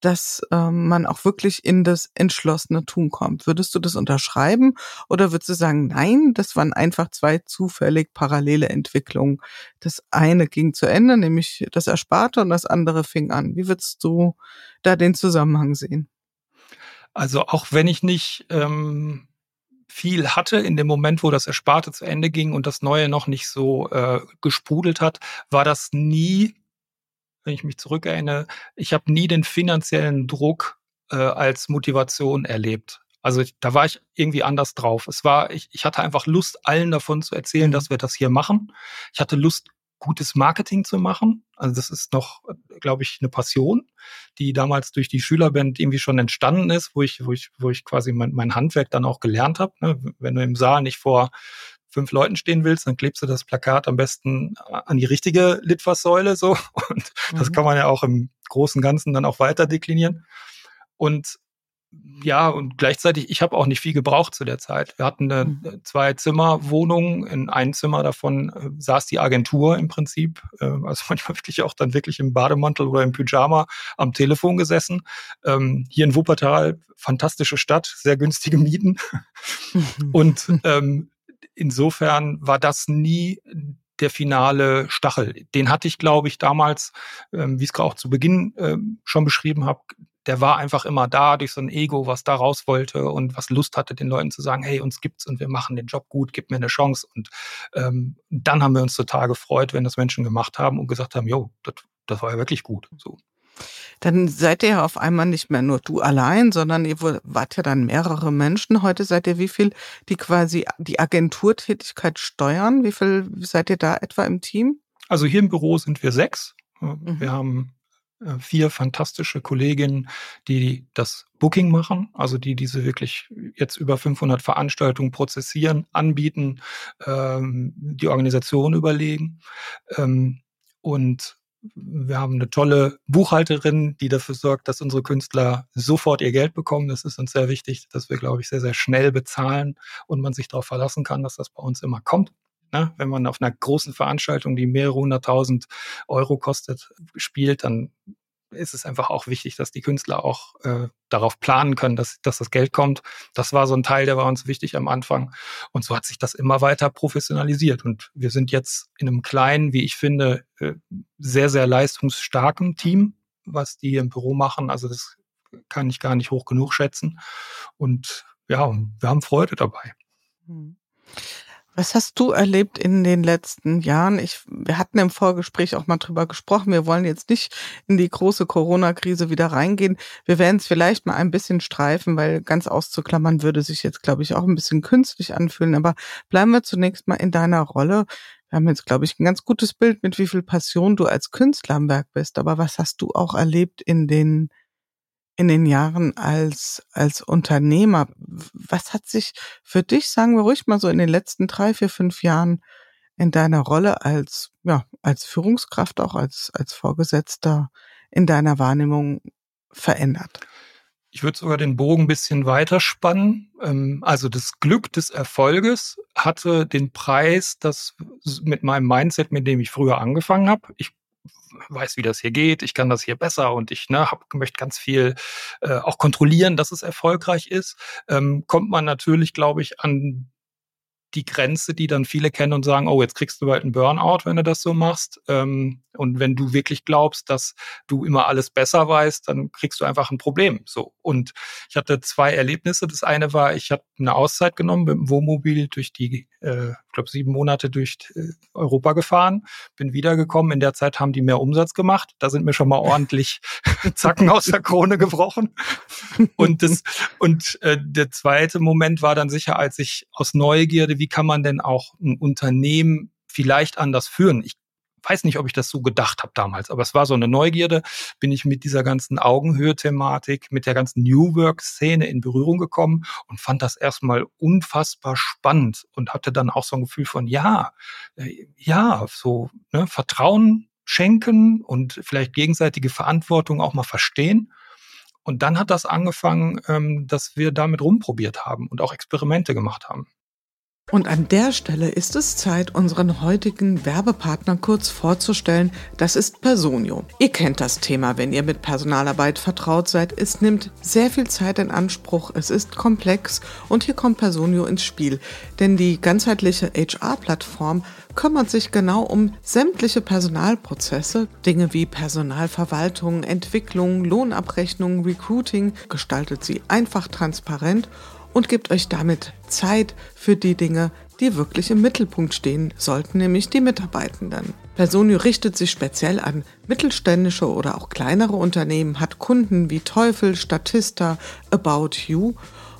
S2: dass ähm, man auch wirklich in das entschlossene Tun kommt. Würdest du das unterschreiben oder würdest du sagen, nein, das waren einfach zwei zufällig parallele Entwicklungen. Das eine ging zu Ende, nämlich das Ersparte und das andere fing an. Wie würdest du da den Zusammenhang sehen?
S3: Also auch wenn ich nicht ähm, viel hatte in dem Moment, wo das Ersparte zu Ende ging und das Neue noch nicht so äh, gesprudelt hat, war das nie, wenn ich mich zurückerinnere, ich habe nie den finanziellen Druck äh, als Motivation erlebt. Also ich, da war ich irgendwie anders drauf. Es war, ich, ich hatte einfach Lust, allen davon zu erzählen, mhm. dass wir das hier machen. Ich hatte Lust, gutes Marketing zu machen. Also das ist noch, glaube ich, eine Passion, die damals durch die Schülerband irgendwie schon entstanden ist, wo ich, wo ich, wo ich quasi mein, mein Handwerk dann auch gelernt habe. Ne? Wenn du im Saal nicht vor fünf Leuten stehen willst, dann klebst du das Plakat am besten an die richtige Litfaßsäule so. Und mhm. das kann man ja auch im großen Ganzen dann auch weiter deklinieren. Und ja, und gleichzeitig, ich habe auch nicht viel gebraucht zu der Zeit. Wir hatten eine mhm. zwei Zimmerwohnung, in einem Zimmer davon äh, saß die Agentur im Prinzip, äh, also manchmal wirklich auch dann wirklich im Bademantel oder im Pyjama am Telefon gesessen. Ähm, hier in Wuppertal, fantastische Stadt, sehr günstige Mieten. Mhm. und ähm, insofern war das nie der finale Stachel. Den hatte ich, glaube ich, damals, ähm, wie ich es auch zu Beginn ähm, schon beschrieben habe, der war einfach immer da durch so ein Ego, was da raus wollte und was Lust hatte, den Leuten zu sagen, hey, uns gibt's und wir machen den Job gut, gib mir eine Chance. Und ähm, dann haben wir uns total gefreut, wenn das Menschen gemacht haben und gesagt haben, jo, das, das war ja wirklich gut. So.
S2: Dann seid ihr ja auf einmal nicht mehr nur du allein, sondern ihr wart ja dann mehrere Menschen. Heute seid ihr wie viel, die quasi die Agenturtätigkeit steuern? Wie viel seid ihr da etwa im Team?
S3: Also hier im Büro sind wir sechs. Mhm. Wir haben vier fantastische Kolleginnen, die das Booking machen, also die diese wirklich jetzt über 500 Veranstaltungen prozessieren, anbieten, ähm, die Organisation überlegen. Ähm, und wir haben eine tolle Buchhalterin, die dafür sorgt, dass unsere Künstler sofort ihr Geld bekommen. Das ist uns sehr wichtig, dass wir, glaube ich, sehr, sehr schnell bezahlen und man sich darauf verlassen kann, dass das bei uns immer kommt. Ne? Wenn man auf einer großen Veranstaltung, die mehrere hunderttausend Euro kostet, spielt, dann ist es einfach auch wichtig, dass die Künstler auch äh, darauf planen können, dass, dass das Geld kommt. Das war so ein Teil, der war uns wichtig am Anfang. Und so hat sich das immer weiter professionalisiert. Und wir sind jetzt in einem kleinen, wie ich finde, äh, sehr, sehr leistungsstarken Team, was die im Büro machen. Also das kann ich gar nicht hoch genug schätzen. Und ja, wir haben Freude dabei.
S2: Hm. Was hast du erlebt in den letzten Jahren? Ich, wir hatten im Vorgespräch auch mal drüber gesprochen. Wir wollen jetzt nicht in die große Corona-Krise wieder reingehen. Wir werden es vielleicht mal ein bisschen streifen, weil ganz auszuklammern würde sich jetzt, glaube ich, auch ein bisschen künstlich anfühlen. Aber bleiben wir zunächst mal in deiner Rolle. Wir haben jetzt, glaube ich, ein ganz gutes Bild, mit wie viel Passion du als Künstler am Werk bist. Aber was hast du auch erlebt in den in den Jahren als, als Unternehmer. Was hat sich für dich, sagen wir ruhig mal so in den letzten drei, vier, fünf Jahren in deiner Rolle als, ja, als Führungskraft, auch als, als Vorgesetzter in deiner Wahrnehmung verändert?
S3: Ich würde sogar den Bogen ein bisschen weiterspannen. Ähm, also das Glück des Erfolges hatte den Preis, dass mit meinem Mindset, mit dem ich früher angefangen habe, ich weiß, wie das hier geht, ich kann das hier besser und ich ne, hab, möchte ganz viel äh, auch kontrollieren, dass es erfolgreich ist, ähm, kommt man natürlich, glaube ich, an die Grenze, die dann viele kennen und sagen, oh, jetzt kriegst du bald einen Burnout, wenn du das so machst. Ähm, und wenn du wirklich glaubst, dass du immer alles besser weißt, dann kriegst du einfach ein Problem. So. Und ich hatte zwei Erlebnisse. Das eine war, ich habe eine Auszeit genommen mit dem Wohnmobil durch die, äh, ich glaube, sieben Monate durch äh, Europa gefahren, bin wiedergekommen. In der Zeit haben die mehr Umsatz gemacht. Da sind mir schon mal ordentlich Zacken aus der Krone gebrochen. Und das, und äh, der zweite Moment war dann sicher, als ich aus Neugierde, wie kann man denn auch ein Unternehmen vielleicht anders führen? Ich weiß nicht, ob ich das so gedacht habe damals, aber es war so eine Neugierde, bin ich mit dieser ganzen Augenhöhe-Thematik, mit der ganzen New Work-Szene in Berührung gekommen und fand das erstmal unfassbar spannend und hatte dann auch so ein Gefühl von, ja, äh, ja, so ne, Vertrauen schenken und vielleicht gegenseitige Verantwortung auch mal verstehen. Und dann hat das angefangen, ähm, dass wir damit rumprobiert haben und auch Experimente gemacht haben.
S2: Und an der Stelle ist es Zeit, unseren heutigen Werbepartner kurz vorzustellen. Das ist Personio. Ihr kennt das Thema, wenn ihr mit Personalarbeit vertraut seid. Es nimmt sehr viel Zeit in Anspruch, es ist komplex und hier kommt Personio ins Spiel. Denn die ganzheitliche HR-Plattform kümmert sich genau um sämtliche Personalprozesse, Dinge wie Personalverwaltung, Entwicklung, Lohnabrechnung, Recruiting, gestaltet sie einfach transparent und gebt euch damit Zeit für die Dinge, die wirklich im Mittelpunkt stehen sollten, nämlich die Mitarbeitenden. Personio richtet sich speziell an mittelständische oder auch kleinere Unternehmen, hat Kunden wie Teufel, Statista, About You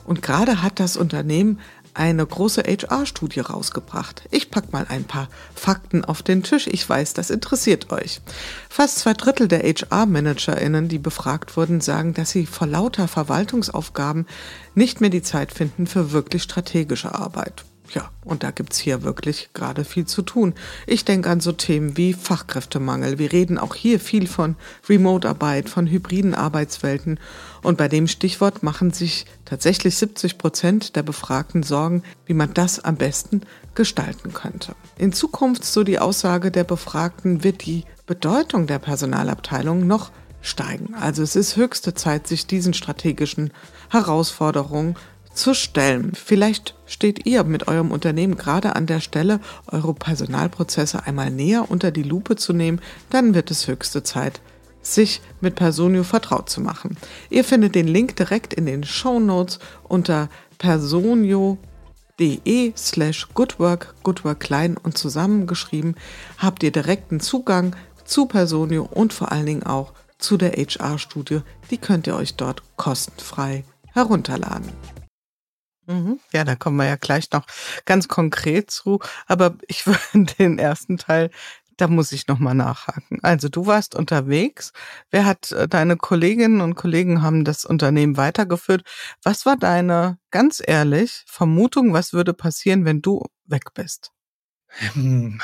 S2: und gerade hat das Unternehmen eine große HR-Studie rausgebracht. Ich pack mal ein paar Fakten auf den Tisch. Ich weiß, das interessiert euch. Fast zwei Drittel der HR-ManagerInnen, die befragt wurden, sagen, dass sie vor lauter Verwaltungsaufgaben nicht mehr die Zeit finden für wirklich strategische Arbeit. Ja, und da gibt's hier wirklich gerade viel zu tun. Ich denke an so Themen wie Fachkräftemangel. Wir reden auch hier viel von Remote-Arbeit, von hybriden Arbeitswelten. Und bei dem Stichwort machen sich tatsächlich 70 Prozent der Befragten Sorgen, wie man das am besten gestalten könnte. In Zukunft, so die Aussage der Befragten, wird die Bedeutung der Personalabteilung noch steigen. Also es ist höchste Zeit, sich diesen strategischen Herausforderungen zu stellen. Vielleicht steht ihr mit eurem Unternehmen gerade an der Stelle, eure Personalprozesse einmal näher unter die Lupe zu nehmen, dann wird es höchste Zeit, sich mit Personio vertraut zu machen. Ihr findet den Link direkt in den Show Notes unter personio.de slash goodwork, goodwork klein und zusammengeschrieben, habt ihr direkten Zugang zu Personio und vor allen Dingen auch zu der HR-Studie. Die könnt ihr euch dort kostenfrei herunterladen. Mhm. Ja, da kommen wir ja gleich noch ganz konkret zu. Aber ich würde den ersten Teil, da muss ich nochmal nachhaken. Also du warst unterwegs. Wer hat äh, deine Kolleginnen und Kollegen haben das Unternehmen weitergeführt? Was war deine, ganz ehrlich, Vermutung, was würde passieren, wenn du weg bist? Hm,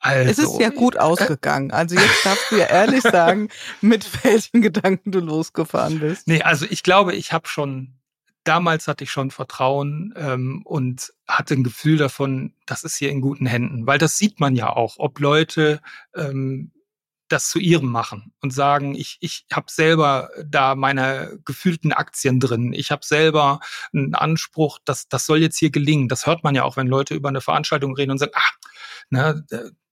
S2: also, es ist ja gut ausgegangen. Also jetzt darfst du ja ehrlich sagen, mit welchen Gedanken du losgefahren bist.
S3: Nee, also ich glaube, ich habe schon damals hatte ich schon Vertrauen ähm, und hatte ein Gefühl davon, das ist hier in guten Händen, weil das sieht man ja auch, ob Leute ähm, das zu ihrem machen und sagen, ich, ich habe selber da meine gefühlten Aktien drin. Ich habe selber einen Anspruch, dass das soll jetzt hier gelingen. Das hört man ja auch, wenn Leute über eine Veranstaltung reden und sagen, ach, ne,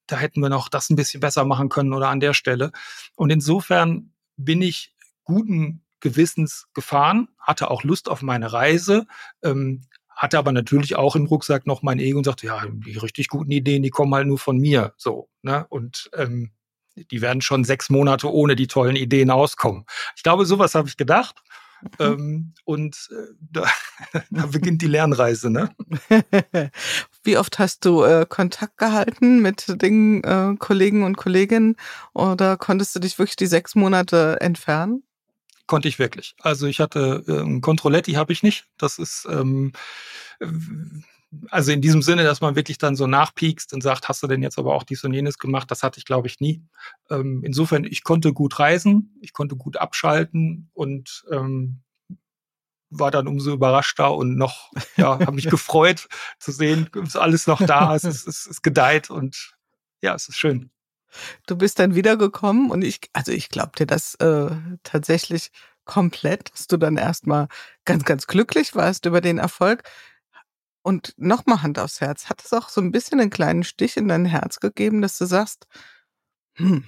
S3: da hätten wir noch das ein bisschen besser machen können oder an der Stelle. Und insofern bin ich guten Gewissens gefahren, hatte auch Lust auf meine Reise, ähm, hatte aber natürlich auch im Rucksack noch mein Ego und sagte, ja, die richtig guten Ideen, die kommen halt nur von mir. So, ne? Und ähm, die werden schon sechs Monate ohne die tollen Ideen auskommen. Ich glaube, sowas habe ich gedacht. Mhm. Ähm, und äh, da, da beginnt die Lernreise, ne?
S2: Wie oft hast du äh, Kontakt gehalten mit den äh, Kollegen und Kolleginnen oder konntest du dich wirklich die sechs Monate entfernen?
S3: Konnte ich wirklich. Also ich hatte äh, ein Controletti habe ich nicht. Das ist ähm, also in diesem Sinne, dass man wirklich dann so nachpiekst und sagt, hast du denn jetzt aber auch dies und jenes gemacht? Das hatte ich, glaube ich, nie. Ähm, insofern, ich konnte gut reisen, ich konnte gut abschalten und ähm, war dann umso überraschter und noch, ja, habe mich gefreut zu sehen, ist alles noch da, es ist, es ist gedeiht und ja, es ist schön.
S2: Du bist dann wiedergekommen und ich, also ich glaube dir das äh, tatsächlich komplett, dass du dann erstmal ganz, ganz glücklich warst über den Erfolg. Und nochmal Hand aufs Herz. Hat es auch so ein bisschen einen kleinen Stich in dein Herz gegeben, dass du sagst, hm,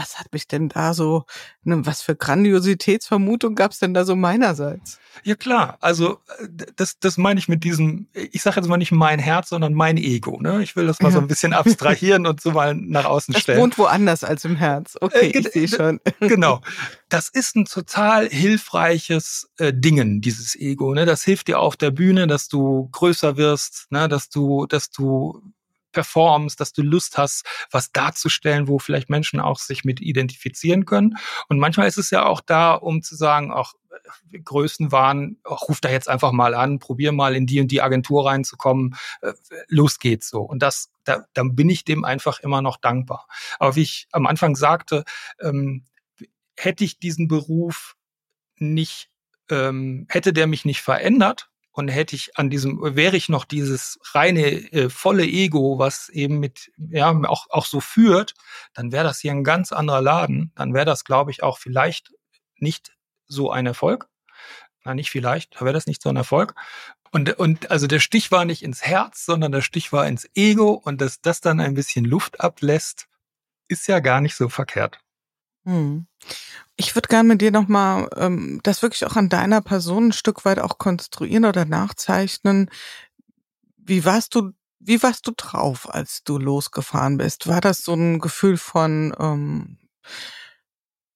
S2: was hat mich denn da so, ne, was für Grandiositätsvermutung gab es denn da so meinerseits?
S3: Ja klar, also äh, das, das meine ich mit diesem, ich sage jetzt mal nicht mein Herz, sondern mein Ego. Ne? Ich will das mal ja. so ein bisschen abstrahieren und so mal nach außen
S2: das
S3: stellen.
S2: Das wohnt woanders als im Herz. Okay, äh, ich sehe schon.
S3: Genau. Das ist ein total hilfreiches äh, Dingen, dieses Ego. Ne? Das hilft dir auf der Bühne, dass du größer wirst, ne? dass du, dass du performst, dass du Lust hast, was darzustellen, wo vielleicht Menschen auch sich mit identifizieren können. Und manchmal ist es ja auch da, um zu sagen, auch Größenwahn, auch, ruf da jetzt einfach mal an, probier mal in die und die Agentur reinzukommen, äh, los geht's so. Und das, da, dann bin ich dem einfach immer noch dankbar. Aber wie ich am Anfang sagte, ähm, hätte ich diesen Beruf nicht, ähm, hätte der mich nicht verändert, und hätte ich an diesem, wäre ich noch dieses reine, äh, volle Ego, was eben mit, ja, auch, auch so führt, dann wäre das hier ein ganz anderer Laden. Dann wäre das, glaube ich, auch vielleicht nicht so ein Erfolg. Na, nicht vielleicht, da wäre das nicht so ein Erfolg. Und, und also der Stich war nicht ins Herz, sondern der Stich war ins Ego und dass das dann ein bisschen Luft ablässt, ist ja gar nicht so verkehrt.
S2: Hm. Ich würde gerne mit dir nochmal ähm, das wirklich auch an deiner Person ein Stück weit auch konstruieren oder nachzeichnen. Wie warst du, wie warst du drauf, als du losgefahren bist? War das so ein Gefühl von ähm,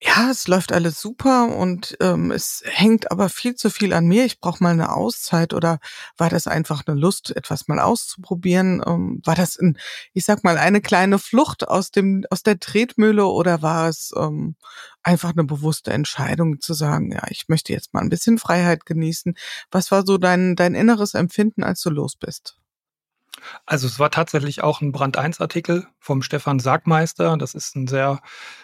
S2: ja, es läuft alles super und ähm, es hängt aber viel zu viel an mir. Ich brauche mal eine Auszeit oder war das einfach eine Lust, etwas mal auszuprobieren? Ähm, war das, ein, ich sag mal, eine kleine Flucht aus dem aus der Tretmühle oder war es ähm, einfach eine bewusste Entscheidung zu sagen, ja, ich möchte jetzt mal ein bisschen Freiheit genießen? Was war so dein dein inneres Empfinden, als du los bist?
S3: Also es war tatsächlich auch ein Brand 1 Artikel vom Stefan Sagmeister. Das ist ein sehr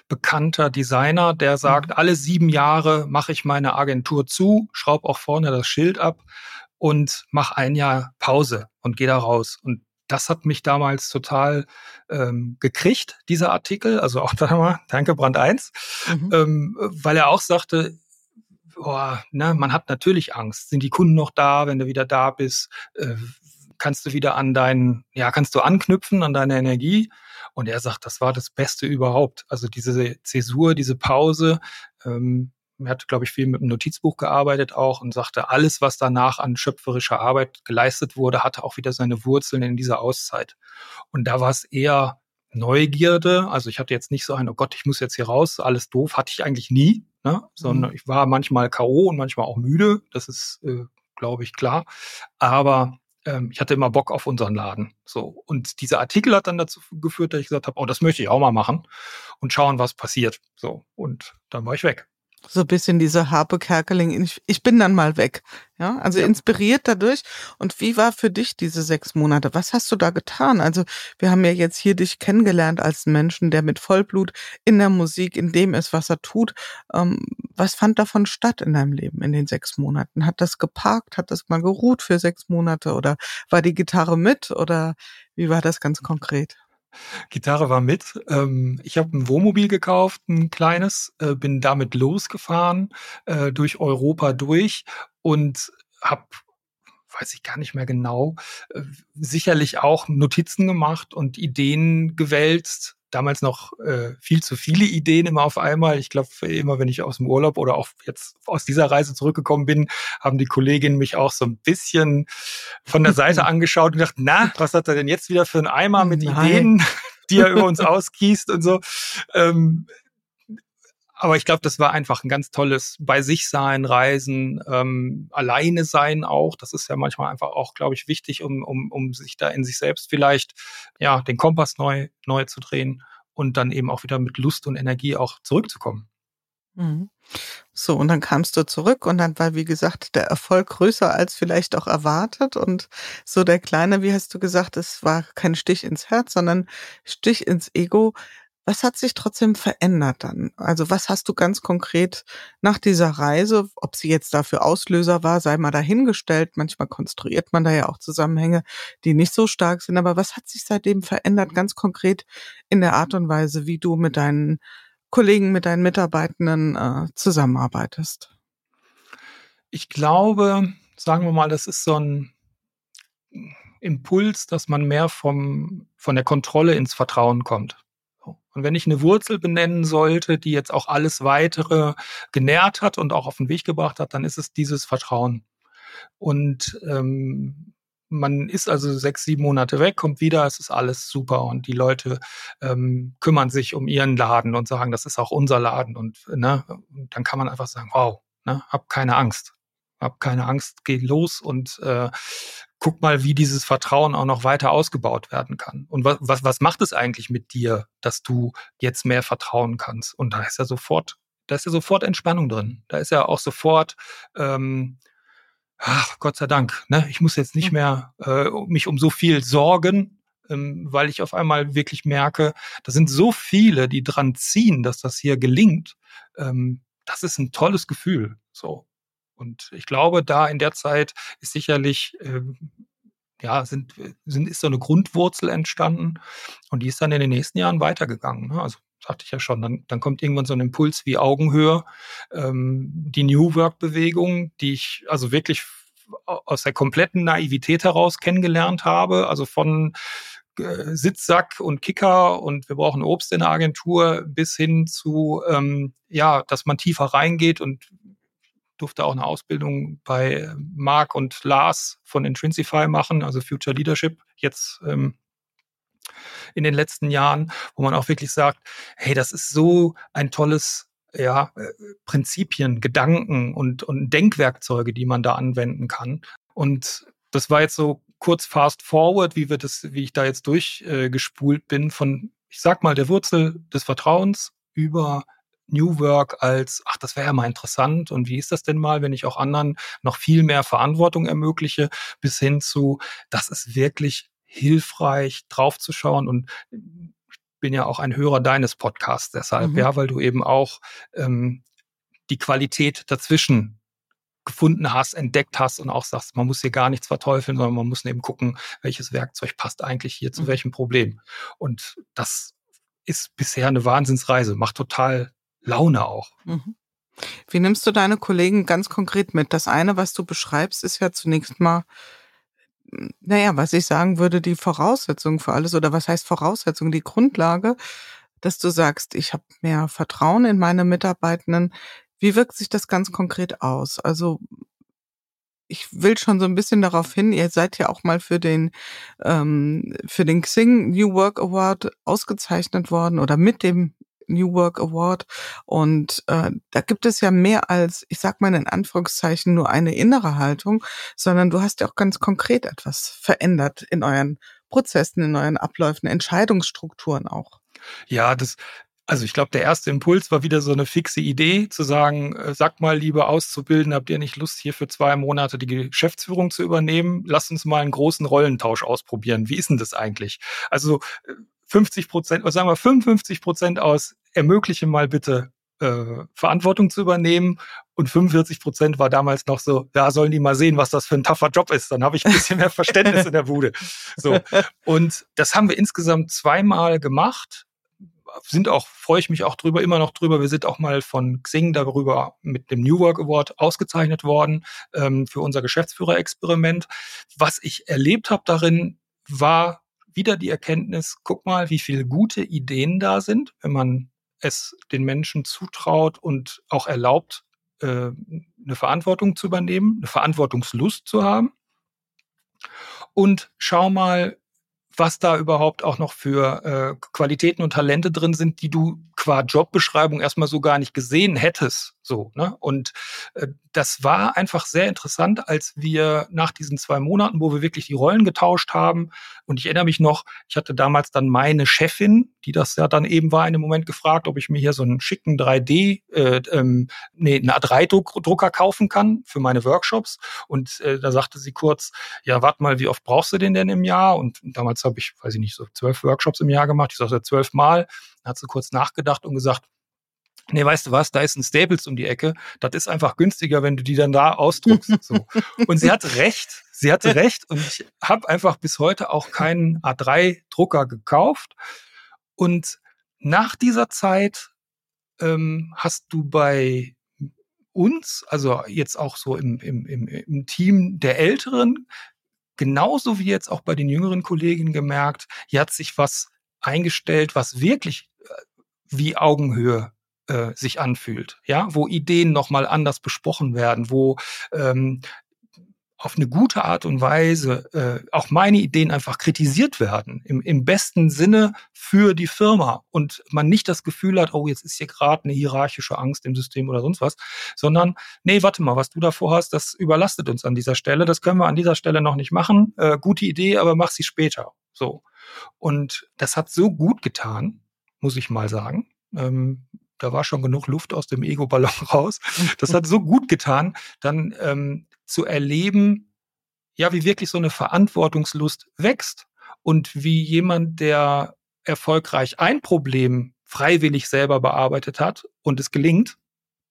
S3: bekannter Designer, der sagt, mhm. alle sieben Jahre mache ich meine Agentur zu, schraube auch vorne das Schild ab und mache ein Jahr Pause und gehe da raus. Und das hat mich damals total ähm, gekriegt, dieser Artikel. Also auch da mal, danke Brand 1, mhm. ähm, weil er auch sagte, boah, ne, man hat natürlich Angst. Sind die Kunden noch da, wenn du wieder da bist? Äh, kannst du wieder an deinen, ja, kannst du anknüpfen an deine Energie. Und er sagt, das war das Beste überhaupt. Also diese Zäsur, diese Pause, ähm, er hat, glaube ich, viel mit dem Notizbuch gearbeitet auch und sagte, alles, was danach an schöpferischer Arbeit geleistet wurde, hatte auch wieder seine Wurzeln in dieser Auszeit. Und da war es eher Neugierde. Also ich hatte jetzt nicht so ein, oh Gott, ich muss jetzt hier raus, alles doof, hatte ich eigentlich nie, ne? sondern mhm. ich war manchmal K.O. und manchmal auch müde. Das ist, äh, glaube ich, klar. Aber ähm, ich hatte immer Bock auf unseren Laden. So. Und dieser Artikel hat dann dazu geführt, dass ich gesagt habe, oh, das möchte ich auch mal machen und schauen, was passiert. So. Und dann war ich weg
S2: so ein bisschen diese Harpe Kerkeling, ich, ich bin dann mal weg. Ja, also ja. inspiriert dadurch. Und wie war für dich diese sechs Monate? Was hast du da getan? Also wir haben ja jetzt hier dich kennengelernt als Menschen, der mit Vollblut in der Musik, in dem ist, was er tut. Ähm, was fand davon statt in deinem Leben in den sechs Monaten? Hat das geparkt? Hat das mal geruht für sechs Monate? Oder war die Gitarre mit? Oder wie war das ganz konkret?
S3: Gitarre war mit. Ähm, ich habe ein Wohnmobil gekauft, ein kleines, äh, bin damit losgefahren, äh, durch Europa durch und habe weiß ich gar nicht mehr genau, äh, sicherlich auch Notizen gemacht und Ideen gewälzt. Damals noch äh, viel zu viele Ideen immer auf einmal. Ich glaube, immer wenn ich aus dem Urlaub oder auch jetzt aus dieser Reise zurückgekommen bin, haben die Kolleginnen mich auch so ein bisschen von der Seite angeschaut und gedacht, na, was hat er denn jetzt wieder für ein Eimer mit Nein. Ideen, die er über uns ausgießt und so. Ähm, aber ich glaube, das war einfach ein ganz tolles bei sich sein, Reisen, ähm, alleine sein auch. Das ist ja manchmal einfach auch, glaube ich, wichtig, um, um, um sich da in sich selbst vielleicht ja den Kompass neu neu zu drehen und dann eben auch wieder mit Lust und Energie auch zurückzukommen.
S2: Mhm. So, und dann kamst du zurück und dann war, wie gesagt, der Erfolg größer als vielleicht auch erwartet. Und so der kleine, wie hast du gesagt, es war kein Stich ins Herz, sondern Stich ins Ego. Was hat sich trotzdem verändert dann? Also was hast du ganz konkret nach dieser Reise, ob sie jetzt dafür Auslöser war, sei mal dahingestellt. Manchmal konstruiert man da ja auch Zusammenhänge, die nicht so stark sind. Aber was hat sich seitdem verändert, ganz konkret in der Art und Weise, wie du mit deinen Kollegen, mit deinen Mitarbeitenden äh, zusammenarbeitest?
S3: Ich glaube, sagen wir mal, das ist so ein Impuls, dass man mehr vom, von der Kontrolle ins Vertrauen kommt. Und wenn ich eine Wurzel benennen sollte, die jetzt auch alles weitere genährt hat und auch auf den Weg gebracht hat, dann ist es dieses Vertrauen. Und ähm, man ist also sechs, sieben Monate weg, kommt wieder, es ist alles super und die Leute ähm, kümmern sich um ihren Laden und sagen, das ist auch unser Laden und ne, und dann kann man einfach sagen, wow, ne, hab keine Angst, hab keine Angst, geh los und äh, guck mal, wie dieses Vertrauen auch noch weiter ausgebaut werden kann. Und was, was, was macht es eigentlich mit dir, dass du jetzt mehr vertrauen kannst? Und da ist ja sofort, da ist ja sofort Entspannung drin. Da ist ja auch sofort, ähm, ach Gott sei Dank, ne? ich muss jetzt nicht mehr äh, mich um so viel sorgen, ähm, weil ich auf einmal wirklich merke, da sind so viele, die dran ziehen, dass das hier gelingt. Ähm, das ist ein tolles Gefühl. So. Und ich glaube, da in der Zeit ist sicherlich, äh, ja, sind, sind, ist so eine Grundwurzel entstanden und die ist dann in den nächsten Jahren weitergegangen. Ne? Also sagte ich ja schon, dann, dann kommt irgendwann so ein Impuls wie Augenhöhe, ähm, die New Work-Bewegung, die ich also wirklich aus der kompletten Naivität heraus kennengelernt habe, also von äh, Sitzsack und Kicker und wir brauchen Obst in der Agentur bis hin zu, ähm, ja, dass man tiefer reingeht und durfte auch eine Ausbildung bei Marc und Lars von Intrinsify machen, also Future Leadership, jetzt ähm, in den letzten Jahren, wo man auch wirklich sagt, hey, das ist so ein tolles ja, äh, Prinzipien, Gedanken und, und Denkwerkzeuge, die man da anwenden kann. Und das war jetzt so kurz fast forward, wie wir das, wie ich da jetzt durchgespult äh, bin von, ich sag mal, der Wurzel des Vertrauens über New Work als, ach, das wäre ja mal interessant und wie ist das denn mal, wenn ich auch anderen noch viel mehr Verantwortung ermögliche, bis hin zu, das ist wirklich hilfreich, draufzuschauen und bin ja auch ein Hörer deines Podcasts deshalb, mhm. ja, weil du eben auch ähm, die Qualität dazwischen gefunden hast, entdeckt hast und auch sagst, man muss hier gar nichts verteufeln, sondern man muss eben gucken, welches Werkzeug passt eigentlich hier zu mhm. welchem Problem. Und das ist bisher eine Wahnsinnsreise, macht total Laune auch. Mhm.
S2: Wie nimmst du deine Kollegen ganz konkret mit? Das eine, was du beschreibst, ist ja zunächst mal, naja, was ich sagen würde, die Voraussetzung für alles oder was heißt Voraussetzung, die Grundlage, dass du sagst, ich habe mehr Vertrauen in meine Mitarbeitenden. Wie wirkt sich das ganz konkret aus? Also ich will schon so ein bisschen darauf hin, ihr seid ja auch mal für den ähm, für den Xing New Work Award ausgezeichnet worden oder mit dem New Work Award. Und äh, da gibt es ja mehr als, ich sag mal in Anführungszeichen, nur eine innere Haltung, sondern du hast ja auch ganz konkret etwas verändert in euren Prozessen, in euren Abläufen, Entscheidungsstrukturen auch.
S3: Ja, das, also ich glaube, der erste Impuls war wieder so eine fixe Idee, zu sagen, äh, sag mal, liebe Auszubilden, habt ihr nicht Lust, hier für zwei Monate die Geschäftsführung zu übernehmen? Lasst uns mal einen großen Rollentausch ausprobieren. Wie ist denn das eigentlich? Also 50 äh, Prozent, sagen wir 55 Prozent aus, ermögliche mal bitte äh, Verantwortung zu übernehmen. Und 45 Prozent war damals noch so, ja, sollen die mal sehen, was das für ein tougher Job ist. Dann habe ich ein bisschen mehr Verständnis in der Bude. So. Und das haben wir insgesamt zweimal gemacht. Sind auch, freue ich mich auch drüber, immer noch drüber. Wir sind auch mal von Xing darüber mit dem New Work Award ausgezeichnet worden ähm, für unser Geschäftsführerexperiment. Was ich erlebt habe darin, war wieder die Erkenntnis, guck mal, wie viele gute Ideen da sind, wenn man es den Menschen zutraut und auch erlaubt, äh, eine Verantwortung zu übernehmen, eine Verantwortungslust zu haben. Und schau mal, was da überhaupt auch noch für äh, Qualitäten und Talente drin sind, die du qua Jobbeschreibung erstmal so gar nicht gesehen hättest. So, ne? Und äh, das war einfach sehr interessant, als wir nach diesen zwei Monaten, wo wir wirklich die Rollen getauscht haben, und ich erinnere mich noch, ich hatte damals dann meine Chefin, die das ja dann eben war, in dem Moment gefragt, ob ich mir hier so einen schicken 3D, äh, ähm, nee, einen A3-Drucker kaufen kann für meine Workshops. Und äh, da sagte sie kurz, ja, warte mal, wie oft brauchst du den denn im Jahr? Und damals habe ich, weiß ich nicht, so zwölf Workshops im Jahr gemacht. Ich sagte zwölf Mal. Dann hat sie kurz nachgedacht und gesagt, nee, weißt du was, da ist ein Staples um die Ecke. Das ist einfach günstiger, wenn du die dann da ausdruckst. So. Und sie hatte recht. Sie hatte recht. Und ich habe einfach bis heute auch keinen A3-Drucker gekauft. Und nach dieser Zeit ähm, hast du bei uns, also jetzt auch so im, im, im, im Team der Älteren, genauso wie jetzt auch bei den jüngeren Kolleginnen gemerkt, hier hat sich was eingestellt, was wirklich wie Augenhöhe äh, sich anfühlt, ja, wo Ideen nochmal anders besprochen werden, wo ähm, auf eine gute Art und Weise äh, auch meine Ideen einfach kritisiert werden, im, im besten Sinne für die Firma und man nicht das Gefühl hat, oh, jetzt ist hier gerade eine hierarchische Angst im System oder sonst was, sondern nee, warte mal, was du davor hast, das überlastet uns an dieser Stelle, das können wir an dieser Stelle noch nicht machen, äh, gute Idee, aber mach sie später. So. Und das hat so gut getan, muss ich mal sagen. Ähm, da war schon genug Luft aus dem Ego-Ballon raus. Das hat so gut getan, dann ähm, zu erleben, ja, wie wirklich so eine Verantwortungslust wächst und wie jemand, der erfolgreich ein Problem freiwillig selber bearbeitet hat und es gelingt,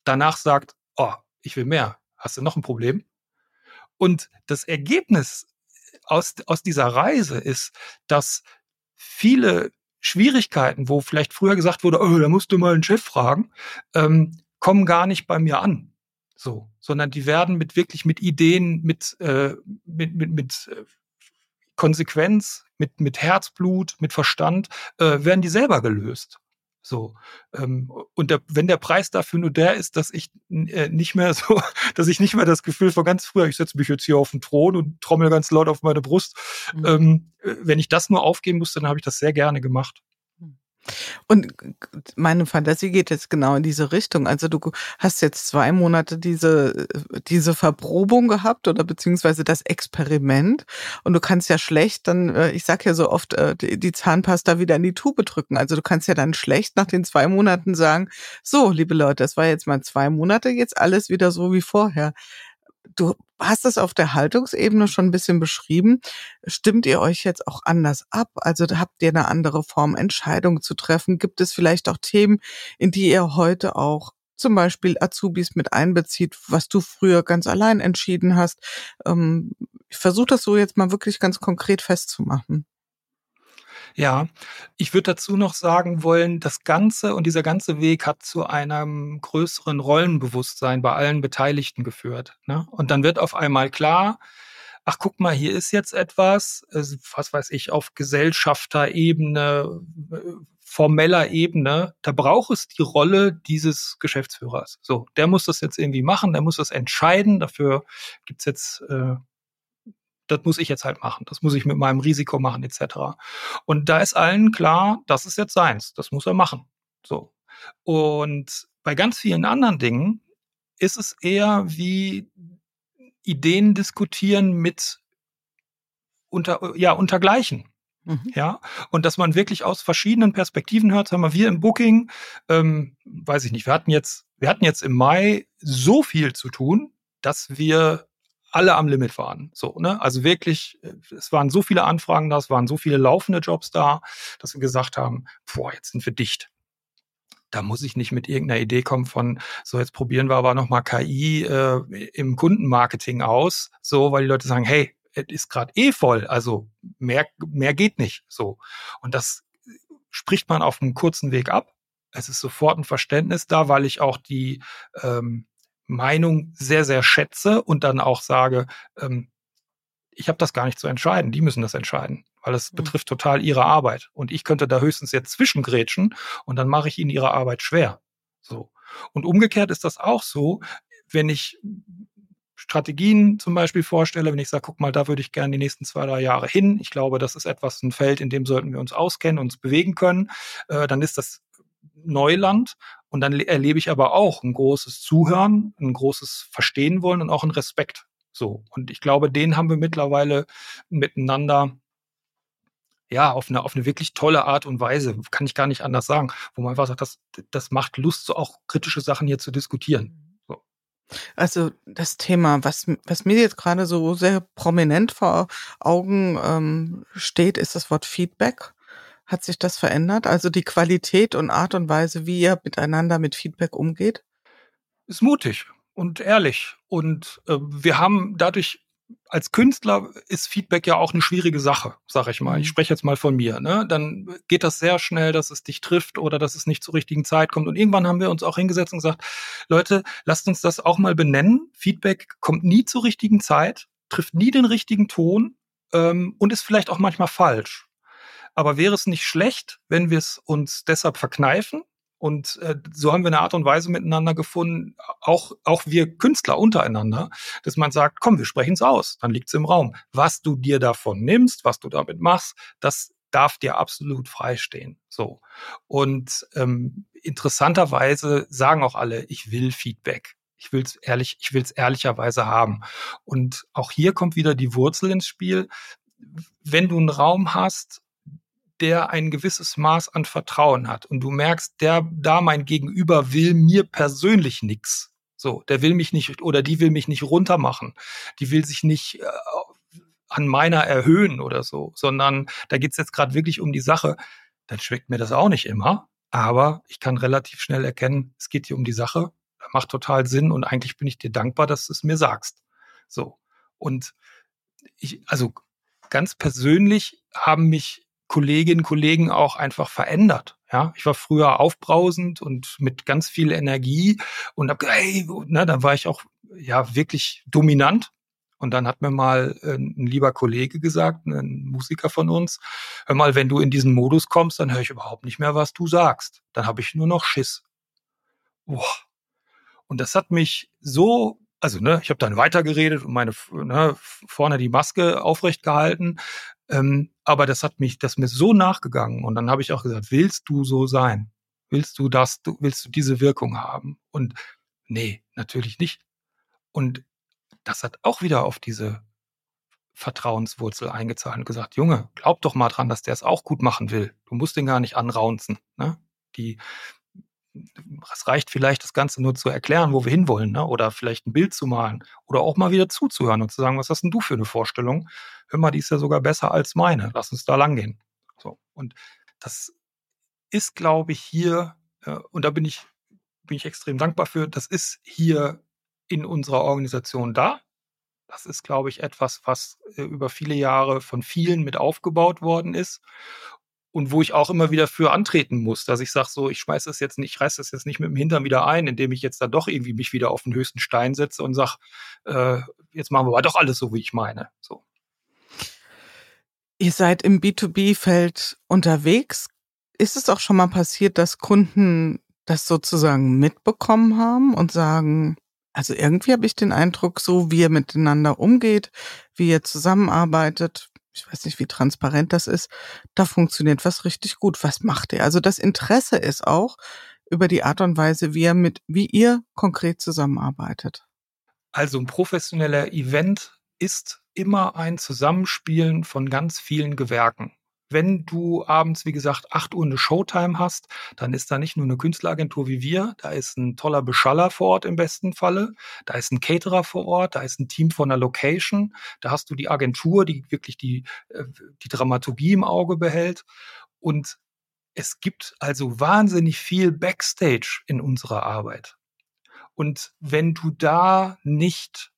S3: danach sagt, oh, ich will mehr. Hast du noch ein Problem? Und das Ergebnis aus, aus dieser Reise ist, dass viele Schwierigkeiten, wo vielleicht früher gesagt wurde, oh, da musst du mal einen Chef fragen, ähm, kommen gar nicht bei mir an. So, sondern die werden mit wirklich mit Ideen, mit, äh, mit, mit, mit äh, Konsequenz, mit, mit Herzblut, mit Verstand, äh, werden die selber gelöst. So. Ähm, und der, wenn der Preis dafür nur der ist, dass ich äh, nicht mehr so, dass ich nicht mehr das Gefühl von ganz früher, ich setze mich jetzt hier auf den Thron und trommel ganz laut auf meine Brust. Mhm. Ähm, äh, wenn ich das nur aufgeben muss, dann habe ich das sehr gerne gemacht.
S2: Und meine Fantasie geht jetzt genau in diese Richtung. Also du hast jetzt zwei Monate diese, diese Verprobung gehabt oder beziehungsweise das Experiment und du kannst ja schlecht dann, äh, ich sag ja so oft, äh, die Zahnpasta wieder in die Tube drücken. Also du kannst ja dann schlecht nach den zwei Monaten sagen, so, liebe Leute, das war jetzt mal zwei Monate, jetzt alles wieder so wie vorher du hast es auf der Haltungsebene schon ein bisschen beschrieben. Stimmt ihr euch jetzt auch anders ab? Also habt ihr eine andere Form, Entscheidungen zu treffen? Gibt es vielleicht auch Themen, in die ihr heute auch zum Beispiel Azubis mit einbezieht, was du früher ganz allein entschieden hast? Ähm, ich versuche das so jetzt mal wirklich ganz konkret festzumachen.
S3: Ja, ich würde dazu noch sagen wollen, das Ganze und dieser ganze Weg hat zu einem größeren Rollenbewusstsein bei allen Beteiligten geführt. Ne? Und dann wird auf einmal klar, ach guck mal, hier ist jetzt etwas, was weiß ich, auf Gesellschafterebene, formeller Ebene, da braucht es die Rolle dieses Geschäftsführers. So, der muss das jetzt irgendwie machen, der muss das entscheiden. Dafür gibt's jetzt äh, das muss ich jetzt halt machen, das muss ich mit meinem Risiko machen, etc. Und da ist allen klar, das ist jetzt seins, das muss er machen. So. Und bei ganz vielen anderen Dingen ist es eher wie Ideen diskutieren mit unter, ja, untergleichen. Mhm. Ja, und dass man wirklich aus verschiedenen Perspektiven hört, haben wir im Booking, ähm, weiß ich nicht, wir hatten jetzt, wir hatten jetzt im Mai so viel zu tun, dass wir alle am Limit waren. So, ne? Also wirklich, äh, es waren so viele Anfragen da, es waren so viele laufende Jobs da, dass wir gesagt haben, boah, jetzt sind wir dicht. da muss ich nicht mit irgendeiner Idee kommen von, so jetzt probieren wir aber nochmal KI äh, im Kundenmarketing aus, so, weil die Leute sagen, hey, es ist gerade eh voll, also mehr, mehr geht nicht. So. Und das spricht man auf einem kurzen Weg ab. Es ist sofort ein Verständnis da, weil ich auch die ähm, Meinung sehr, sehr schätze und dann auch sage, ähm, ich habe das gar nicht zu entscheiden, die müssen das entscheiden, weil es mhm. betrifft total ihre Arbeit. Und ich könnte da höchstens jetzt zwischengrätschen und dann mache ich ihnen ihre Arbeit schwer. So. Und umgekehrt ist das auch so, wenn ich Strategien zum Beispiel vorstelle, wenn ich sage, guck mal, da würde ich gerne die nächsten zwei, drei Jahre hin. Ich glaube, das ist etwas, ein Feld, in dem sollten wir uns auskennen, uns bewegen können. Äh, dann ist das Neuland und dann erlebe ich aber auch ein großes Zuhören, ein großes Verstehen wollen und auch ein Respekt. So. Und ich glaube, den haben wir mittlerweile miteinander ja, auf eine, auf eine wirklich tolle Art und Weise, kann ich gar nicht anders sagen, wo man einfach sagt, das, das macht Lust, so auch kritische Sachen hier zu diskutieren. So.
S2: Also das Thema, was, was mir jetzt gerade so sehr prominent vor Augen ähm, steht, ist das Wort Feedback. Hat sich das verändert? Also die Qualität und Art und Weise, wie ihr miteinander mit Feedback umgeht?
S3: Ist mutig und ehrlich. Und äh, wir haben dadurch als Künstler ist Feedback ja auch eine schwierige Sache, sag ich mal. Ich mhm. spreche jetzt mal von mir. Ne? Dann geht das sehr schnell, dass es dich trifft oder dass es nicht zur richtigen Zeit kommt. Und irgendwann haben wir uns auch hingesetzt und gesagt, Leute, lasst uns das auch mal benennen. Feedback kommt nie zur richtigen Zeit, trifft nie den richtigen Ton ähm, und ist vielleicht auch manchmal falsch. Aber wäre es nicht schlecht, wenn wir es uns deshalb verkneifen? Und äh, so haben wir eine Art und Weise miteinander gefunden, auch, auch wir Künstler untereinander, dass man sagt, komm, wir sprechen es aus, dann liegt es im Raum. Was du dir davon nimmst, was du damit machst, das darf dir absolut freistehen. So. Und ähm, interessanterweise sagen auch alle, ich will Feedback. Ich will es ehrlich, ich will es ehrlicherweise haben. Und auch hier kommt wieder die Wurzel ins Spiel. Wenn du einen Raum hast, der ein gewisses Maß an Vertrauen hat und du merkst, der da mein Gegenüber will mir persönlich nichts. So, der will mich nicht oder die will mich nicht runtermachen. Die will sich nicht äh, an meiner erhöhen oder so, sondern da geht's jetzt gerade wirklich um die Sache. Dann schmeckt mir das auch nicht immer, aber ich kann relativ schnell erkennen, es geht hier um die Sache, macht total Sinn und eigentlich bin ich dir dankbar, dass du es mir sagst. So. Und ich, also ganz persönlich haben mich Kolleginnen und Kollegen auch einfach verändert. Ja, ich war früher aufbrausend und mit ganz viel Energie und hab, hey, ne, dann war ich auch ja wirklich dominant. Und dann hat mir mal äh, ein lieber Kollege gesagt, ein Musiker von uns, hör mal, wenn du in diesen Modus kommst, dann höre ich überhaupt nicht mehr, was du sagst. Dann habe ich nur noch Schiss. Boah. Und das hat mich so also ne, ich habe dann weitergeredet und meine ne, vorne die Maske aufrecht gehalten. Ähm, aber das hat mich, das mir so nachgegangen. Und dann habe ich auch gesagt, willst du so sein? Willst du das, du, willst du diese Wirkung haben? Und nee, natürlich nicht. Und das hat auch wieder auf diese Vertrauenswurzel eingezahlt und gesagt, Junge, glaub doch mal dran, dass der es auch gut machen will. Du musst den gar nicht anraunzen. Ne? Die, es reicht vielleicht, das Ganze nur zu erklären, wo wir hinwollen, ne? oder vielleicht ein Bild zu malen oder auch mal wieder zuzuhören und zu sagen, was hast denn du für eine Vorstellung? Hör mal, die ist ja sogar besser als meine. Lass uns da langgehen. So. Und das ist, glaube ich, hier, äh, und da bin ich, bin ich extrem dankbar für, das ist hier in unserer Organisation da. Das ist, glaube ich, etwas, was äh, über viele Jahre von vielen mit aufgebaut worden ist und wo ich auch immer wieder für antreten muss, dass ich sage, so, ich schmeiß das jetzt nicht, ich reiß das jetzt nicht mit dem Hintern wieder ein, indem ich jetzt dann doch irgendwie mich wieder auf den höchsten Stein setze und sage, äh, jetzt machen wir aber doch alles so, wie ich meine. So.
S2: Ihr seid im B2B-Feld unterwegs. Ist es auch schon mal passiert, dass Kunden das sozusagen mitbekommen haben und sagen, also irgendwie habe ich den Eindruck, so wie ihr miteinander umgeht, wie ihr zusammenarbeitet, ich weiß nicht, wie transparent das ist, da funktioniert was richtig gut. Was macht ihr? Also das Interesse ist auch über die Art und Weise, wie ihr mit, wie ihr konkret zusammenarbeitet.
S3: Also ein professioneller Event ist immer ein Zusammenspielen von ganz vielen Gewerken wenn du abends, wie gesagt, acht Uhr eine Showtime hast, dann ist da nicht nur eine Künstleragentur wie wir, da ist ein toller Beschaller vor Ort im besten Falle, da ist ein Caterer vor Ort, da ist ein Team von der Location, da hast du die Agentur, die wirklich die, äh, die Dramaturgie im Auge behält und es gibt also wahnsinnig viel Backstage in unserer Arbeit. Und wenn du da nicht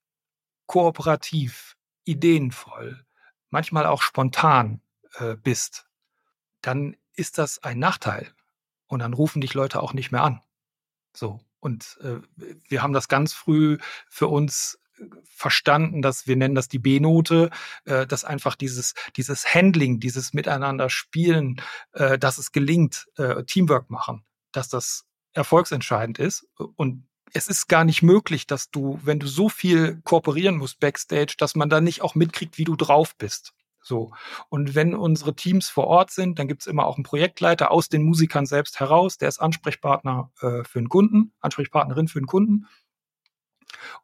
S3: kooperativ, ideenvoll, manchmal auch spontan äh, bist, dann ist das ein Nachteil. Und dann rufen dich Leute auch nicht mehr an. So. Und äh, wir haben das ganz früh für uns äh, verstanden, dass wir nennen das die B-Note, äh, dass einfach dieses, dieses Handling, dieses Miteinander spielen, äh, dass es gelingt, äh, Teamwork machen, dass das erfolgsentscheidend ist. Und es ist gar nicht möglich, dass du, wenn du so viel kooperieren musst backstage, dass man da nicht auch mitkriegt, wie du drauf bist. So. Und wenn unsere Teams vor Ort sind, dann gibt es immer auch einen Projektleiter aus den Musikern selbst heraus, der ist Ansprechpartner äh, für den Kunden, Ansprechpartnerin für den Kunden.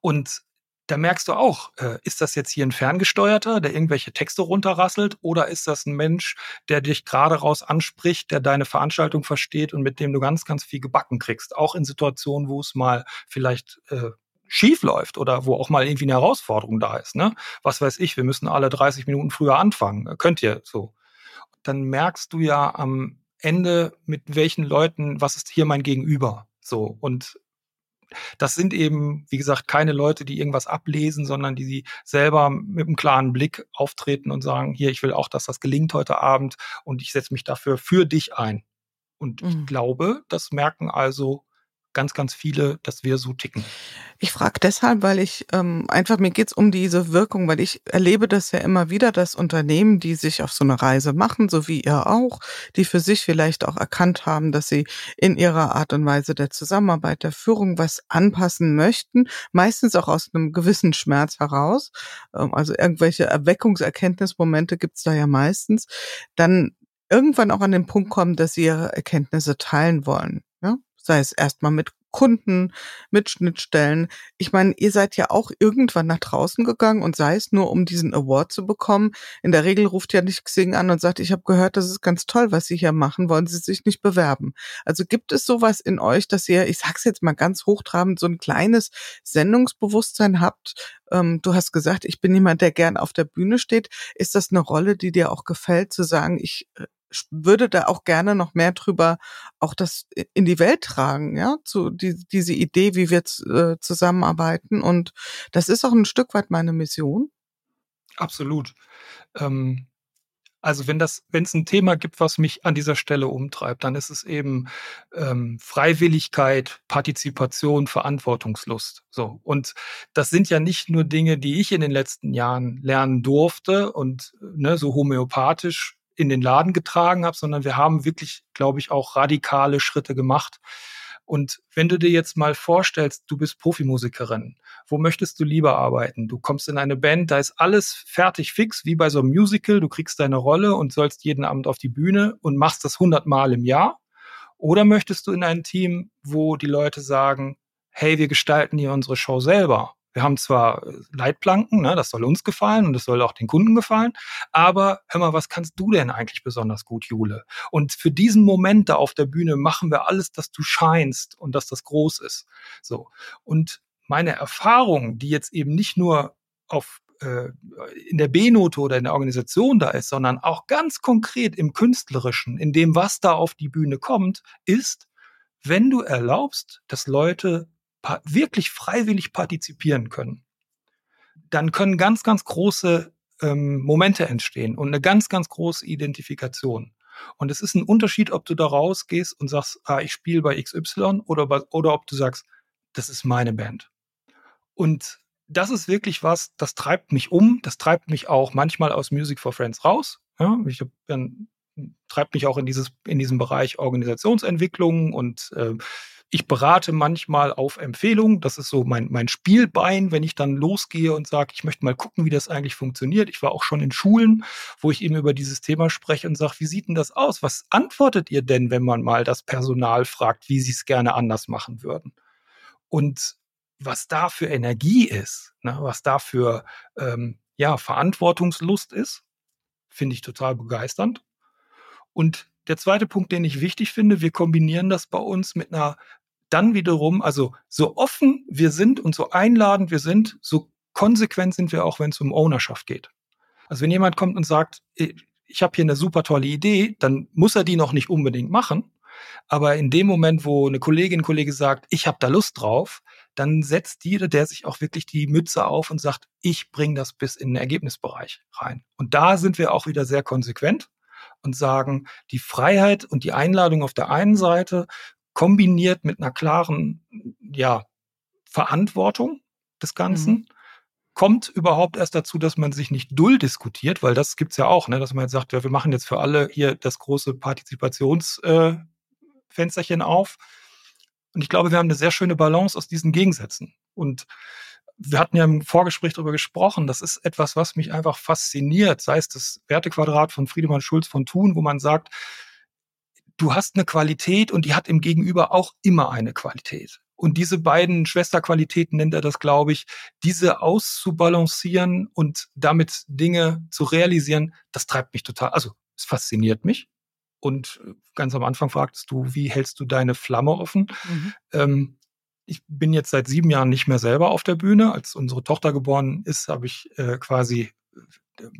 S3: Und da merkst du auch, äh, ist das jetzt hier ein Ferngesteuerter, der irgendwelche Texte runterrasselt, oder ist das ein Mensch, der dich gerade raus anspricht, der deine Veranstaltung versteht und mit dem du ganz, ganz viel gebacken kriegst, auch in Situationen, wo es mal vielleicht äh, schief läuft oder wo auch mal irgendwie eine Herausforderung da ist. Ne? Was weiß ich, wir müssen alle 30 Minuten früher anfangen. Könnt ihr so. Dann merkst du ja am Ende, mit welchen Leuten, was ist hier mein Gegenüber? So. Und das sind eben, wie gesagt, keine Leute, die irgendwas ablesen, sondern die sie selber mit einem klaren Blick auftreten und sagen, hier, ich will auch, dass das gelingt heute Abend und ich setze mich dafür für dich ein. Und mhm. ich glaube, das merken also ganz, ganz viele, dass wir so ticken.
S2: Ich frage deshalb, weil ich ähm, einfach, mir geht's um diese Wirkung, weil ich erlebe das ja immer wieder, dass Unternehmen, die sich auf so eine Reise machen, so wie ihr auch, die für sich vielleicht auch erkannt haben, dass sie in ihrer Art und Weise der Zusammenarbeit, der Führung was anpassen möchten, meistens auch aus einem gewissen Schmerz heraus, ähm, also irgendwelche Erweckungserkenntnismomente gibt's da ja meistens, dann irgendwann auch an den Punkt kommen, dass sie ihre Erkenntnisse teilen wollen. Ja? Sei es erstmal mit Kunden, mit Schnittstellen. Ich meine, ihr seid ja auch irgendwann nach draußen gegangen und sei es nur, um diesen Award zu bekommen. In der Regel ruft ja nicht Xing an und sagt, ich habe gehört, das ist ganz toll, was Sie hier machen, wollen Sie sich nicht bewerben? Also gibt es sowas in euch, dass ihr, ich sag's jetzt mal ganz hochtrabend, so ein kleines Sendungsbewusstsein habt? Ähm, du hast gesagt, ich bin jemand, der gern auf der Bühne steht. Ist das eine Rolle, die dir auch gefällt, zu sagen, ich äh, würde da auch gerne noch mehr drüber auch das in die Welt tragen, ja, zu die, diese Idee, wie wir äh, zusammenarbeiten. Und das ist auch ein Stück weit meine Mission.
S3: Absolut. Ähm, also wenn das, wenn es ein Thema gibt, was mich an dieser Stelle umtreibt, dann ist es eben ähm, Freiwilligkeit, Partizipation, Verantwortungslust. So und das sind ja nicht nur Dinge, die ich in den letzten Jahren lernen durfte und ne, so homöopathisch in den Laden getragen habe, sondern wir haben wirklich, glaube ich, auch radikale Schritte gemacht. Und wenn du dir jetzt mal vorstellst, du bist Profimusikerin, wo möchtest du lieber arbeiten? Du kommst in eine Band, da ist alles fertig fix, wie bei so einem Musical. Du kriegst deine Rolle und sollst jeden Abend auf die Bühne und machst das hundertmal im Jahr. Oder möchtest du in ein Team, wo die Leute sagen, hey, wir gestalten hier unsere Show selber wir haben zwar äh, Leitplanken, ne, das soll uns gefallen und das soll auch den Kunden gefallen, aber hör mal, was kannst du denn eigentlich besonders gut, Jule? Und für diesen Moment da auf der Bühne machen wir alles, dass du scheinst und dass das groß ist. So. Und meine Erfahrung, die jetzt eben nicht nur auf äh, in der B-Note oder in der Organisation da ist, sondern auch ganz konkret im Künstlerischen, in dem, was da auf die Bühne kommt, ist, wenn du erlaubst, dass Leute wirklich freiwillig partizipieren können, dann können ganz, ganz große ähm, Momente entstehen und eine ganz, ganz große Identifikation. Und es ist ein Unterschied, ob du da rausgehst und sagst, ah, ich spiele bei XY oder, oder ob du sagst, das ist meine Band. Und das ist wirklich was, das treibt mich um, das treibt mich auch manchmal aus Music for Friends raus. Ja, ich bin, treibt mich auch in dieses in diesem Bereich Organisationsentwicklung und äh, ich berate manchmal auf Empfehlung. Das ist so mein, mein Spielbein, wenn ich dann losgehe und sage, ich möchte mal gucken, wie das eigentlich funktioniert. Ich war auch schon in Schulen, wo ich eben über dieses Thema spreche und sage, wie sieht denn das aus? Was antwortet ihr denn, wenn man mal das Personal fragt, wie sie es gerne anders machen würden? Und was da für Energie ist, ne, was da für ähm, ja, Verantwortungslust ist, finde ich total begeisternd. Und der zweite Punkt, den ich wichtig finde, wir kombinieren das bei uns mit einer dann wiederum, also so offen wir sind und so einladend wir sind, so konsequent sind wir auch, wenn es um Ownerschaft geht. Also wenn jemand kommt und sagt, ich habe hier eine super tolle Idee, dann muss er die noch nicht unbedingt machen. Aber in dem Moment, wo eine Kollegin, Kollege sagt, ich habe da Lust drauf, dann setzt jeder, der sich auch wirklich die Mütze auf und sagt, ich bringe das bis in den Ergebnisbereich rein. Und da sind wir auch wieder sehr konsequent und sagen, die Freiheit und die Einladung auf der einen Seite kombiniert mit einer klaren, ja, Verantwortung des Ganzen. Mhm. Kommt überhaupt erst dazu, dass man sich nicht dull diskutiert, weil das gibt's ja auch, ne, dass man jetzt sagt, ja, wir machen jetzt für alle hier das große Partizipationsfensterchen äh, auf. Und ich glaube, wir haben eine sehr schöne Balance aus diesen Gegensätzen. Und wir hatten ja im Vorgespräch darüber gesprochen, das ist etwas, was mich einfach fasziniert, sei es das Wertequadrat von Friedemann Schulz von Thun, wo man sagt, du hast eine Qualität und die hat im Gegenüber auch immer eine Qualität. Und diese beiden Schwesterqualitäten nennt er das, glaube ich, diese auszubalancieren und damit Dinge zu realisieren, das treibt mich total, also es fasziniert mich. Und ganz am Anfang fragtest du, wie hältst du deine Flamme offen? Mhm. Ähm, ich bin jetzt seit sieben Jahren nicht mehr selber auf der Bühne. Als unsere Tochter geboren ist, habe ich äh, quasi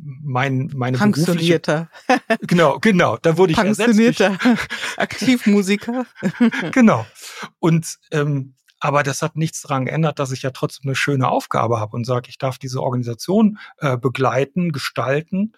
S3: mein, meine
S2: Pensionierter.
S3: genau, genau. Da wurde ich
S2: Pensionierter Aktivmusiker.
S3: genau. Und ähm, aber das hat nichts daran geändert, dass ich ja trotzdem eine schöne Aufgabe habe und sage, ich darf diese Organisation äh, begleiten, gestalten.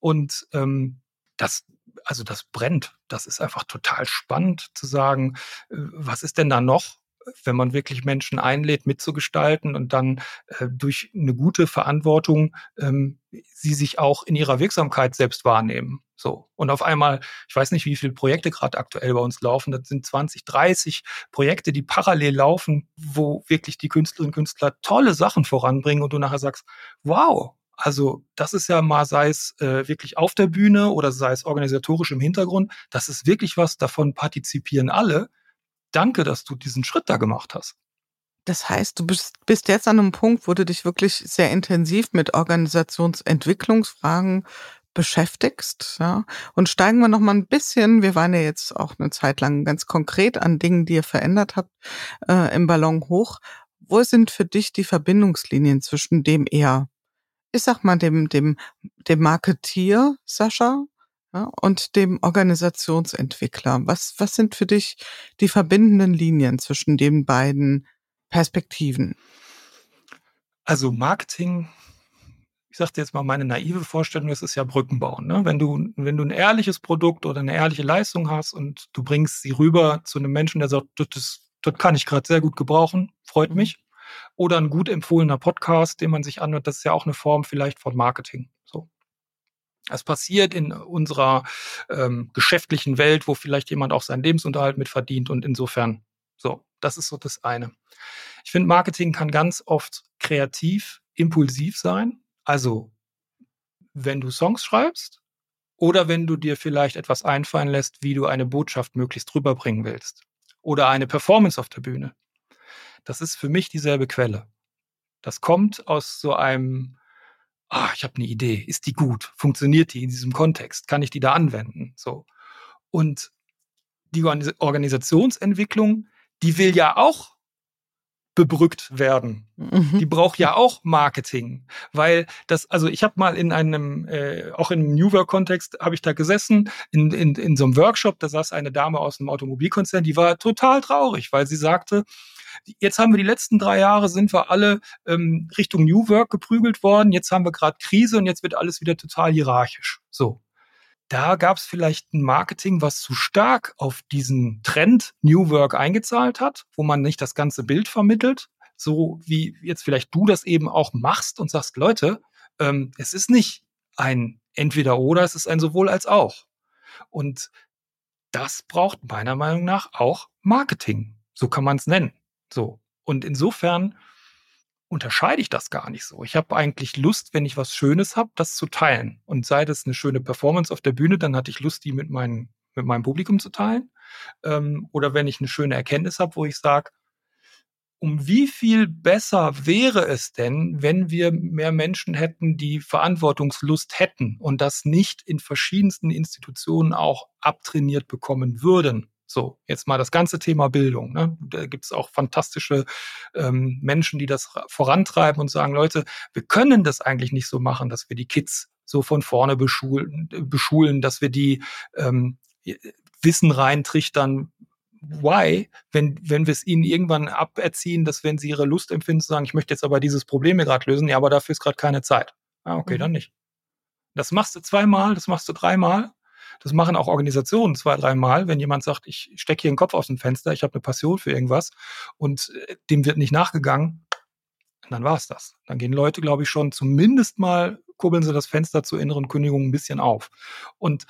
S3: Und ähm, das, also das brennt. Das ist einfach total spannend zu sagen, äh, was ist denn da noch? Wenn man wirklich Menschen einlädt, mitzugestalten und dann äh, durch eine gute Verantwortung ähm, sie sich auch in ihrer Wirksamkeit selbst wahrnehmen. So. Und auf einmal, ich weiß nicht, wie viele Projekte gerade aktuell bei uns laufen, das sind 20, 30 Projekte, die parallel laufen, wo wirklich die Künstlerinnen und Künstler tolle Sachen voranbringen und du nachher sagst, wow, also das ist ja mal, sei es äh, wirklich auf der Bühne oder sei es organisatorisch im Hintergrund, das ist wirklich was, davon partizipieren alle danke, dass du diesen Schritt da gemacht hast.
S2: Das heißt, du bist, bist jetzt an einem Punkt, wo du dich wirklich sehr intensiv mit Organisationsentwicklungsfragen beschäftigst, ja. Und steigen wir noch mal ein bisschen, wir waren ja jetzt auch eine Zeit lang ganz konkret an Dingen, die ihr verändert habt, äh, im Ballon hoch. Wo sind für dich die Verbindungslinien zwischen dem eher, ich sag mal, dem, dem, dem Marketier, Sascha, ja, und dem Organisationsentwickler. Was, was sind für dich die verbindenden Linien zwischen den beiden Perspektiven?
S3: Also Marketing, ich sagte jetzt mal meine naive Vorstellung, das ist ja Brückenbauen. Ne? Wenn, du, wenn du ein ehrliches Produkt oder eine ehrliche Leistung hast und du bringst sie rüber zu einem Menschen, der sagt, das, das kann ich gerade sehr gut gebrauchen, freut mhm. mich. Oder ein gut empfohlener Podcast, den man sich anhört, das ist ja auch eine Form vielleicht von Marketing. Es passiert in unserer ähm, geschäftlichen Welt, wo vielleicht jemand auch seinen Lebensunterhalt mit verdient und insofern so, das ist so das eine. Ich finde, Marketing kann ganz oft kreativ, impulsiv sein. Also, wenn du Songs schreibst oder wenn du dir vielleicht etwas einfallen lässt, wie du eine Botschaft möglichst rüberbringen willst oder eine Performance auf der Bühne. Das ist für mich dieselbe Quelle. Das kommt aus so einem ah, ich habe eine Idee, ist die gut? Funktioniert die in diesem Kontext? Kann ich die da anwenden? So. Und die Organisationsentwicklung, die will ja auch bebrückt werden. Mhm. Die braucht ja auch Marketing, weil das, also ich habe mal in einem, äh, auch in einem New Work-Kontext, habe ich da gesessen, in, in, in so einem Workshop, da saß eine Dame aus einem Automobilkonzern, die war total traurig, weil sie sagte, Jetzt haben wir die letzten drei Jahre sind wir alle ähm, Richtung New Work geprügelt worden. Jetzt haben wir gerade Krise und jetzt wird alles wieder total hierarchisch. So. Da gab es vielleicht ein Marketing, was zu stark auf diesen Trend New Work eingezahlt hat, wo man nicht das ganze Bild vermittelt, so wie jetzt vielleicht du das eben auch machst und sagst, Leute, ähm, es ist nicht ein entweder oder, es ist ein sowohl als auch. Und das braucht meiner Meinung nach auch Marketing. So kann man es nennen. So. Und insofern unterscheide ich das gar nicht so. Ich habe eigentlich Lust, wenn ich was Schönes habe, das zu teilen. Und sei das eine schöne Performance auf der Bühne, dann hatte ich Lust, die mit, meinen, mit meinem Publikum zu teilen. Ähm, oder wenn ich eine schöne Erkenntnis habe, wo ich sage, um wie viel besser wäre es denn, wenn wir mehr Menschen hätten, die Verantwortungslust hätten und das nicht in verschiedensten Institutionen auch abtrainiert bekommen würden. So, jetzt mal das ganze Thema Bildung. Ne? Da gibt es auch fantastische ähm, Menschen, die das vorantreiben und sagen, Leute, wir können das eigentlich nicht so machen, dass wir die Kids so von vorne beschulen, beschulen dass wir die ähm, Wissen reintrichtern, why, wenn, wenn wir es ihnen irgendwann aberziehen, dass wenn sie ihre Lust empfinden, zu sagen, ich möchte jetzt aber dieses Problem mir gerade lösen, ja, aber dafür ist gerade keine Zeit. Ah, okay, mhm. dann nicht. Das machst du zweimal, das machst du dreimal. Das machen auch Organisationen zwei, dreimal, wenn jemand sagt, ich stecke hier den Kopf aus dem Fenster, ich habe eine Passion für irgendwas und äh, dem wird nicht nachgegangen, dann war es das. Dann gehen Leute, glaube ich, schon zumindest mal, kurbeln sie das Fenster zur inneren Kündigung ein bisschen auf. Und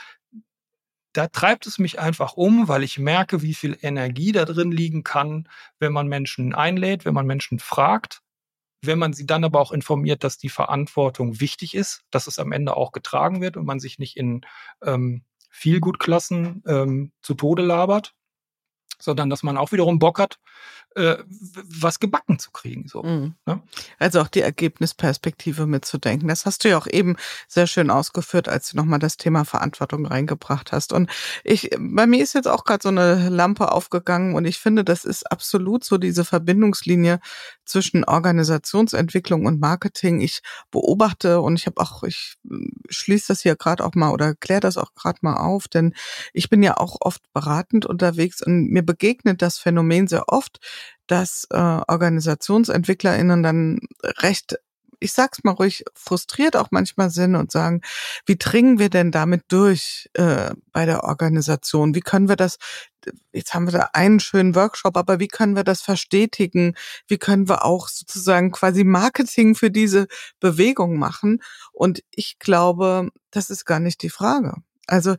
S3: da treibt es mich einfach um, weil ich merke, wie viel Energie da drin liegen kann, wenn man Menschen einlädt, wenn man Menschen fragt, wenn man sie dann aber auch informiert, dass die Verantwortung wichtig ist, dass es am Ende auch getragen wird und man sich nicht in ähm, Vielgutklassen ähm, zu Tode labert, sondern dass man auch wiederum Bock hat, äh, was gebacken zu kriegen. So. Mhm.
S2: Ne? Also auch die Ergebnisperspektive mitzudenken. Das hast du ja auch eben sehr schön ausgeführt, als du nochmal das Thema Verantwortung reingebracht hast. Und ich, bei mir ist jetzt auch gerade so eine Lampe aufgegangen und ich finde, das ist absolut so diese Verbindungslinie zwischen Organisationsentwicklung und Marketing. Ich beobachte und ich habe auch, ich schließe das hier gerade auch mal oder kläre das auch gerade mal auf, denn ich bin ja auch oft beratend unterwegs und mir begegnet das Phänomen sehr oft, dass äh, OrganisationsentwicklerInnen dann recht ich sag's mal ruhig, frustriert auch manchmal sind und sagen, wie dringen wir denn damit durch äh, bei der Organisation? Wie können wir das, jetzt haben wir da einen schönen Workshop, aber wie können wir das verstetigen? Wie können wir auch sozusagen quasi Marketing für diese Bewegung machen? Und ich glaube, das ist gar nicht die Frage. Also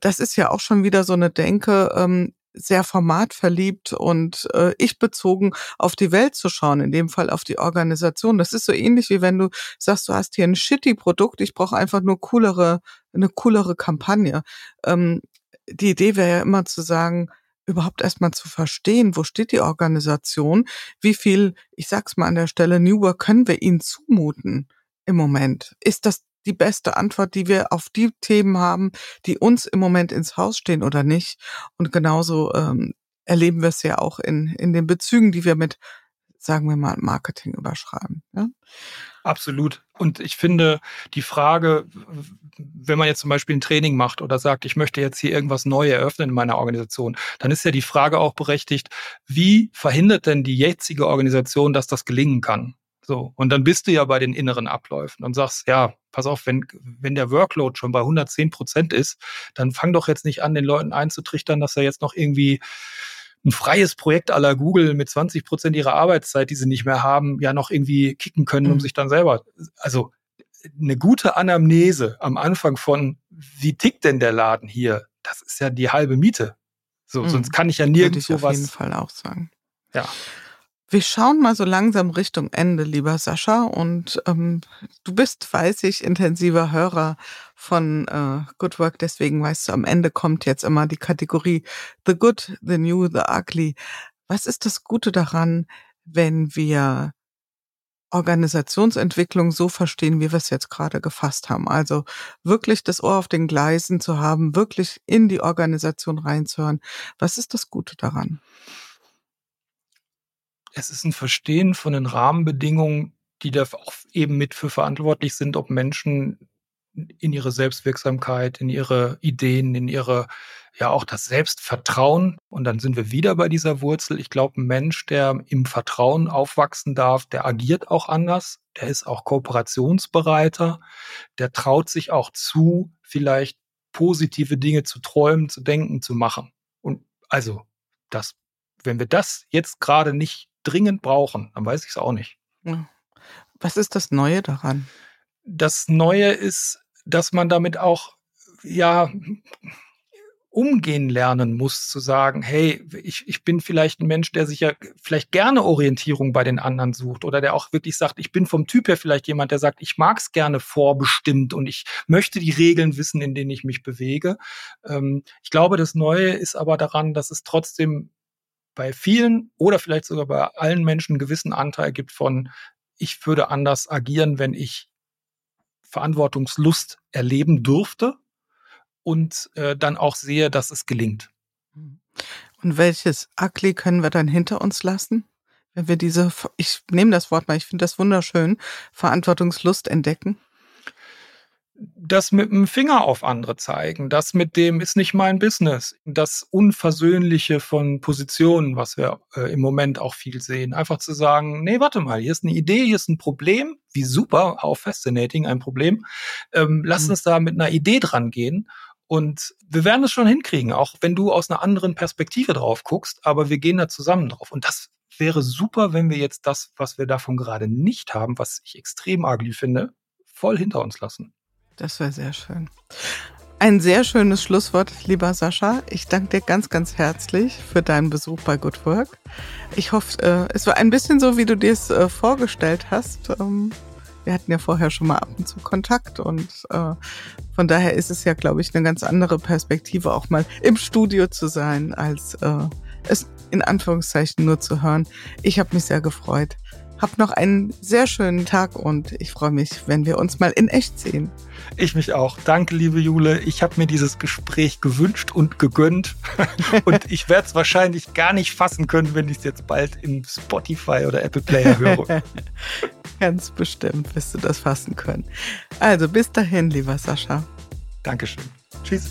S2: das ist ja auch schon wieder so eine Denke, ähm, sehr formatverliebt und äh, ich bezogen auf die Welt zu schauen, in dem Fall auf die Organisation. Das ist so ähnlich wie wenn du sagst, du hast hier ein shitty Produkt, ich brauche einfach nur coolere, eine coolere Kampagne. Ähm, die Idee wäre ja immer zu sagen, überhaupt erstmal zu verstehen, wo steht die Organisation, wie viel, ich sag's mal an der Stelle, New Work können wir ihnen zumuten im Moment? Ist das die beste Antwort, die wir auf die Themen haben, die uns im Moment ins Haus stehen oder nicht. Und genauso ähm, erleben wir es ja auch in, in den Bezügen, die wir mit, sagen wir mal, Marketing überschreiben. Ja?
S3: Absolut. Und ich finde die Frage, wenn man jetzt zum Beispiel ein Training macht oder sagt, ich möchte jetzt hier irgendwas neu eröffnen in meiner Organisation, dann ist ja die Frage auch berechtigt, wie verhindert denn die jetzige Organisation, dass das gelingen kann? So. Und dann bist du ja bei den inneren Abläufen und sagst, ja, pass auf, wenn, wenn der Workload schon bei 110 Prozent ist, dann fang doch jetzt nicht an, den Leuten einzutrichtern, dass er jetzt noch irgendwie ein freies Projekt aller Google mit 20 Prozent ihrer Arbeitszeit, die sie nicht mehr haben, ja noch irgendwie kicken können, um mhm. sich dann selber, also eine gute Anamnese am Anfang von, wie tickt denn der Laden hier? Das ist ja die halbe Miete. So, mhm. sonst kann ich ja nirgendwo
S2: was. Auf jeden Fall auch sagen.
S3: Ja.
S2: Wir schauen mal so langsam Richtung Ende, lieber Sascha. Und ähm, du bist, weiß ich, intensiver Hörer von äh, Good Work. Deswegen weißt du, am Ende kommt jetzt immer die Kategorie The Good, The New, The Ugly. Was ist das Gute daran, wenn wir Organisationsentwicklung so verstehen, wie wir es jetzt gerade gefasst haben. Also wirklich das Ohr auf den Gleisen zu haben, wirklich in die Organisation reinzuhören. Was ist das Gute daran?
S3: Es ist ein Verstehen von den Rahmenbedingungen, die da auch eben mit für verantwortlich sind, ob Menschen in ihre Selbstwirksamkeit, in ihre Ideen, in ihre, ja auch das Selbstvertrauen. Und dann sind wir wieder bei dieser Wurzel. Ich glaube, ein Mensch, der im Vertrauen aufwachsen darf, der agiert auch anders, der ist auch kooperationsbereiter, der traut sich auch zu, vielleicht positive Dinge zu träumen, zu denken, zu machen. Und also, das, wenn wir das jetzt gerade nicht dringend brauchen, dann weiß ich es auch nicht.
S2: Was ist das Neue daran?
S3: Das Neue ist, dass man damit auch, ja, umgehen lernen muss, zu sagen, hey, ich, ich bin vielleicht ein Mensch, der sich ja vielleicht gerne Orientierung bei den anderen sucht oder der auch wirklich sagt, ich bin vom Typ her vielleicht jemand, der sagt, ich mag es gerne vorbestimmt und ich möchte die Regeln wissen, in denen ich mich bewege. Ähm, ich glaube, das Neue ist aber daran, dass es trotzdem bei vielen oder vielleicht sogar bei allen Menschen einen gewissen Anteil gibt von, ich würde anders agieren, wenn ich Verantwortungslust erleben durfte und äh, dann auch sehe, dass es gelingt.
S2: Und welches Ugly können wir dann hinter uns lassen? Wenn wir diese, ich nehme das Wort mal, ich finde das wunderschön, Verantwortungslust entdecken?
S3: Das mit dem Finger auf andere zeigen, das mit dem ist nicht mein Business, das Unversöhnliche von Positionen, was wir äh, im Moment auch viel sehen. Einfach zu sagen, nee, warte mal, hier ist eine Idee, hier ist ein Problem, wie super, auch fascinating, ein Problem. Ähm, lass mhm. uns da mit einer Idee dran gehen. Und wir werden es schon hinkriegen, auch wenn du aus einer anderen Perspektive drauf guckst, aber wir gehen da zusammen drauf. Und das wäre super, wenn wir jetzt das, was wir davon gerade nicht haben, was ich extrem ugly finde, voll hinter uns lassen.
S2: Das wäre sehr schön. Ein sehr schönes Schlusswort, lieber Sascha. Ich danke dir ganz, ganz herzlich für deinen Besuch bei Good Work. Ich hoffe, äh, es war ein bisschen so, wie du dir es äh, vorgestellt hast. Ähm, wir hatten ja vorher schon mal ab und zu Kontakt und äh, von daher ist es ja, glaube ich, eine ganz andere Perspektive, auch mal im Studio zu sein, als es in Anführungszeichen nur zu hören. Ich habe mich sehr gefreut. Hab noch einen sehr schönen Tag und ich freue mich, wenn wir uns mal in echt sehen.
S3: Ich mich auch. Danke, liebe Jule. Ich habe mir dieses Gespräch gewünscht und gegönnt. und ich werde es wahrscheinlich gar nicht fassen können, wenn ich es jetzt bald im Spotify oder Apple Player höre.
S2: Ganz bestimmt wirst du das fassen können. Also bis dahin, lieber Sascha.
S3: Dankeschön. Tschüss.